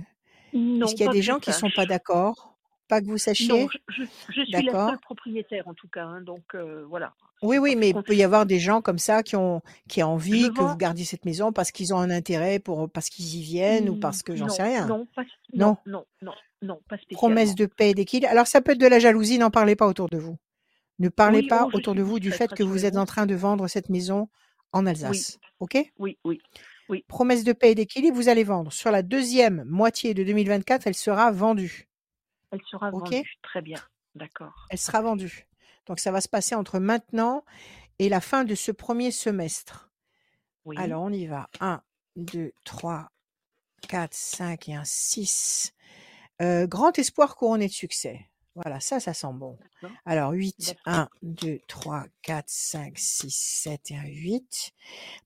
Non, Est-ce qu'il y a pas des gens qui sont sache. pas d'accord? Pas que vous Non, sachiez je, je- je suis la seule propriétaire en tout cas, hein, donc euh, voilà. Oui, oui, mais il peut y avoir des gens comme ça qui ont qui ont Je envie que vous gardiez cette maison parce qu'ils ont un intérêt pour parce qu'ils y viennent ou parce que j'en Non, sais rien. non, pas, Non. non, non, non, non, pas Promesse de paix et d'équilibre. Alors ça peut être de la jalousie, n'en parlez pas autour de vous. Ne parlez Oui, pas oh, autour de vous du fait que vous êtes en train de vendre cette maison en Oui, Alsace. OK? Oui, oui, oui. Promesse de paix et d'équilibre, vous allez vendre. Sur la deuxième moitié de 2024, elle sera vendue. Elle sera vendue. Très bien. D'accord. Elle sera vendue. Donc ça va se passer entre maintenant et la fin de ce premier semestre. Oui. Alors on y va. 1, 2, 3, 4, 5 et un 6. Euh, grand espoir couronné de succès. Voilà, ça, ça sent bon. Alors 8, D'accord. 1, 2, 3, 4, 5, 6, 7 et un 8.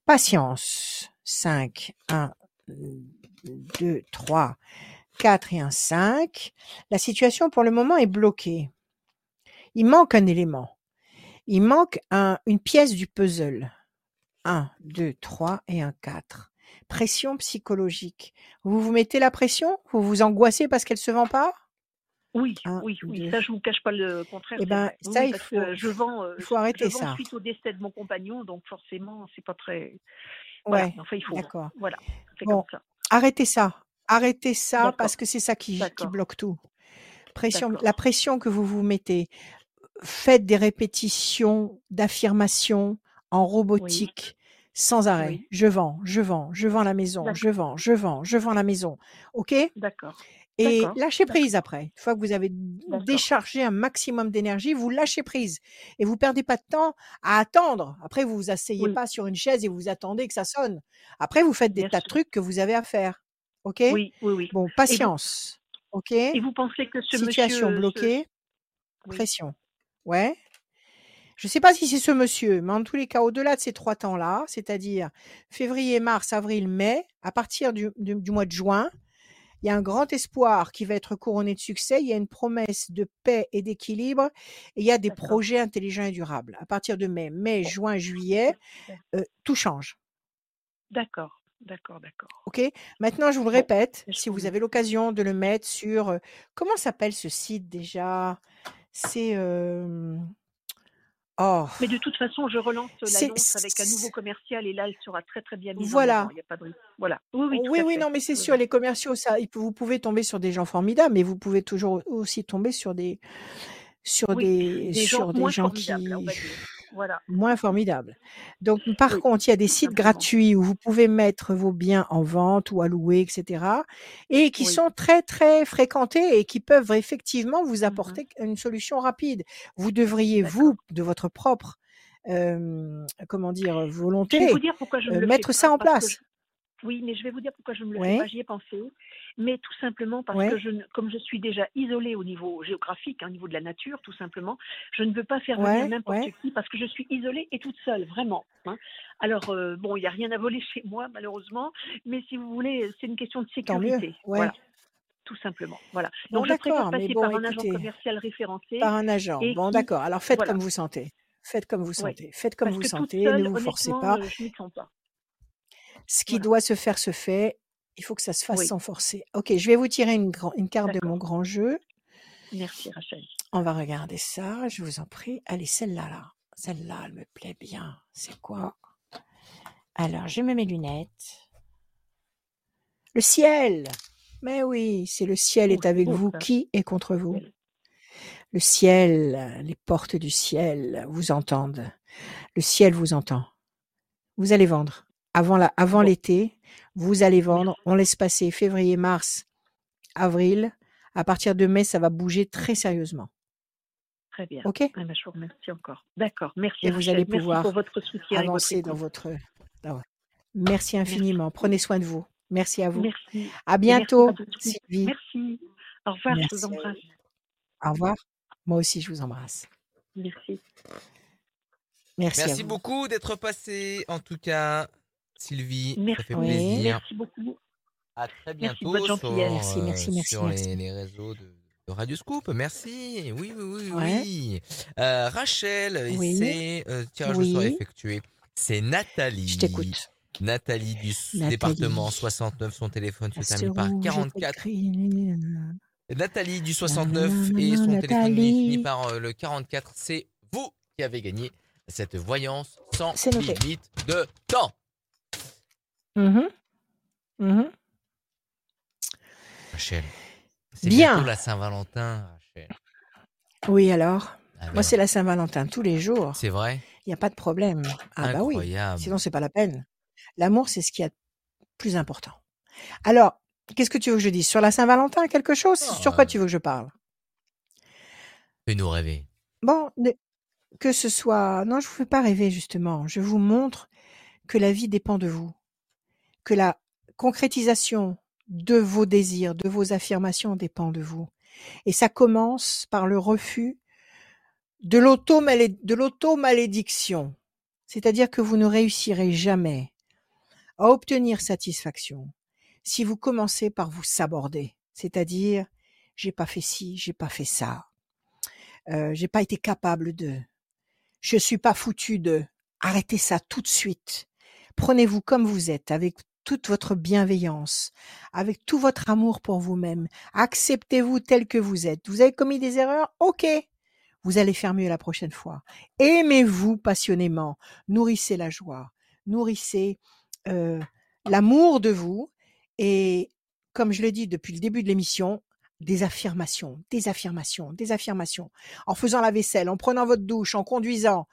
Patience. 5, 1, 2, 3, 4 et un 5. La situation pour le moment est bloquée. Il manque un élément. Il manque un, une pièce du puzzle. 1, 2, 3 et un 4. Pression psychologique. Vous vous mettez la pression? Vous vous angoissez parce qu'elle se vend pas? Oui, Un, oui, oui. deux. Ça, je vous cache pas le contraire. Eh ben. Oui, ça, oui, il faut, que je vends, euh, il faut je arrêter vends ça. suite au décès de mon compagnon, donc forcément, c'est pas très. Voilà. Ouais, Enfin, il faut. d'accord. Voilà. Bon, comme ça. arrêtez ça. Arrêtez ça parce que c'est ça qui, bloque tout. Pression, la pression que vous vous mettez. Faites des répétitions d'affirmations en Oui. robotique sans arrêt. Oui. Je vends, je vends, je vends la maison, je vends, je vends, je vends la maison. OK? D'accord. Et lâchez prise après. Une fois que vous avez déchargé un maximum d'énergie, vous lâchez prise. Et vous perdez pas de temps à attendre. Après, vous vous asseyez Oui. pas sur une chaise et vous attendez que ça sonne. Après, vous faites des Bien tas de trucs que vous avez à faire. OK? Oui, oui, oui. Bon, Et vous, patience. OK? et vous pensez que ce Situation monsieur, ce, bloquée, oui, pression. Ouais. Je ne sais pas si c'est ce monsieur, mais en tous les cas, au-delà de ces trois temps-là, c'est-à-dire février, mars, avril, mai, à partir du, du- du mois de juin, il y a un grand espoir qui va être couronné de succès. Il y a une promesse de paix et d'équilibre. Et il y a des projets intelligents et durables. À partir de mai, mai, juin, juillet, euh, tout change. D'accord, d'accord, d'accord. OK? Maintenant, je vous le répète, si vous avez l'occasion de le mettre sur... euh, comment s'appelle ce site déjà? C'est... euh, Oh, Mais de toute façon, je relance l'annonce avec un nouveau commercial et là, elle sera très très bien mise Voilà. avant. Il n'y a pas de... Voilà. Oui, oui, non, mais c'est sûr, les commerciaux, ça, vous pouvez tomber sur des gens formidables, mais vous pouvez toujours aussi tomber sur des, sur Oui, des, des gens sur des gens qui. Voilà. moins formidables. Donc, par Oui, contre, il y a des sites gratuits où vous pouvez mettre vos biens en vente ou à louer, etc., et qui Oui. sont très très fréquentés et qui peuvent effectivement vous Mhm. apporter une solution rapide. Vous devriez vous, de votre propre, euh, comment dire, Je vais vous volonté, dire pourquoi je ne euh, le mettre ça pas, en place. Oui, mais je vais vous dire pourquoi je ne le fais pas. J'y ai pensé, mais tout simplement parce ouais, que je, comme je suis déjà isolée au niveau géographique, hein, au niveau de la nature, tout simplement, je ne veux pas faire venir ouais, n'importe qui parce que je suis isolée et toute seule, vraiment. hein. Alors euh, bon, il n'y a rien à voler *laughs* chez moi malheureusement, mais si vous voulez, c'est une question de sécurité, voilà, tout simplement. Voilà. Bon, Donc je préfère passer bon, par un agent commercial référencé par un agent. Bon, qui, d'accord. Alors faites voilà, comme vous sentez. Faites comme vous sentez. Faites comme parce vous sentez. Ne vous forcez pas. euh, je sens pas. Ce qui Voilà. doit se faire se fait. Il faut que ça se fasse Oui, sans forcer. Ok, je vais vous tirer une, grand- une carte de mon grand jeu. Merci Rachel. On va regarder ça, je vous en prie. Allez, celle-là, là. Celle-là, elle me plaît bien. C'est quoi? Alors, je mets mes lunettes. Le ciel Mais oui, c'est le ciel est avec vous. Qui est contre vous? Le ciel, les portes du ciel vous entendent. Le ciel vous entend. Vous allez vendre. Avant la, avant Bon, l'été, vous allez vendre. merci. On laisse passer février, mars, avril. À partir de mai, ça va bouger très sérieusement. Très bien. OK? Eh ben, je vous remercie encore. D'accord. Merci Et vous allez. Merci pour pouvoir votre soutien votre avancer dans votre. ah ouais. Merci Merci. infiniment. Prenez soin de vous. Merci à vous. Merci. À merci bientôt, tous. Sylvie. Merci. Au revoir. Je Merci. vous embrasse. Au revoir. Moi aussi, je vous embrasse. Merci. Merci, à Merci beaucoup d'être passé, en tout cas, Sylvie. Ça Merci. fait Oui. plaisir. Merci beaucoup. À très Merci bientôt votre sur, gentillesse. Merci, euh, merci, merci, sur les, merci. les réseaux de, de Radio Scoop. Merci. Oui, oui, oui, Ouais. oui. Euh, Rachel, Oui. c'est euh, tirage au sort Oui. effectué. C'est Nathalie. Je t'écoute. Nathalie du Nathalie. département 69. Son téléphone se termine par rouge, 44. écrit- Nathalie du 69 et son téléphone finit par euh, le 44. C'est vous qui avez gagné cette voyance sans limite de temps. Mmh mmh Rachel, c'est bientôt la Saint-Valentin, Rachel. Oui, alors Moi, c'est la Saint-Valentin tous les jours. C'est vrai? Il n'y a pas de problème. Ah bah oui, sinon c'est pas la peine. L'amour, c'est ce qui est plus important. Alors, qu'est-ce que tu veux que je dise? Sur la Saint-Valentin, quelque chose? Sur quoi tu veux que je parle? Fais-nous rêver. Bon, que ce soit... Non, je ne vous fais pas rêver, justement. Je vous montre que la vie dépend de vous. Que la concrétisation de vos désirs, de vos affirmations dépend de vous. Et ça commence par le refus de l'auto-malédiction. C'est-à-dire que vous ne réussirez jamais à obtenir satisfaction si vous commencez par vous saborder. C'est-à-dire, j'ai pas fait ci, j'ai pas fait ça. Euh, j'ai pas été capable de. Je suis pas foutu de. Arrêtez ça tout de suite. Prenez-vous comme vous êtes, avec toute votre bienveillance, avec tout votre amour pour vous-même. Acceptez-vous tel que vous êtes. Vous avez commis des erreurs? Ok. Vous allez faire mieux la prochaine fois. Aimez-vous passionnément. Nourrissez la joie. Nourrissez euh, l'amour de vous. Et comme je l'ai dit depuis le début de l'émission, des affirmations, des affirmations, des affirmations. En faisant la vaisselle, en prenant votre douche, en conduisant,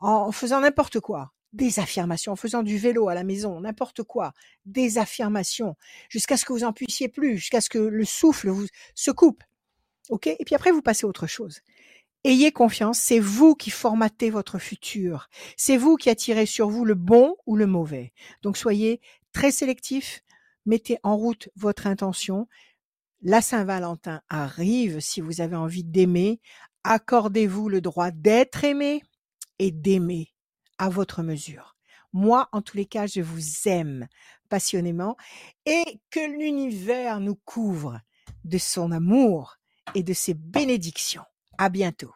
en faisant n'importe quoi des affirmations, en faisant du vélo à la maison, n'importe quoi, des affirmations, jusqu'à ce que vous en puissiez plus, jusqu'à ce que le souffle vous se coupe. OK? Et puis après, vous passez à autre chose. Ayez confiance, c'est vous qui formatez votre futur. C'est vous qui attirez sur vous le bon ou le mauvais. Donc soyez très sélectif, mettez en route votre intention. La Saint-Valentin arrive si vous avez envie d'aimer. Accordez-vous le droit d'être aimé et d'aimer à votre mesure. Moi, en tous les cas, je vous aime passionnément et que l'univers nous couvre de son amour et de ses bénédictions. À bientôt.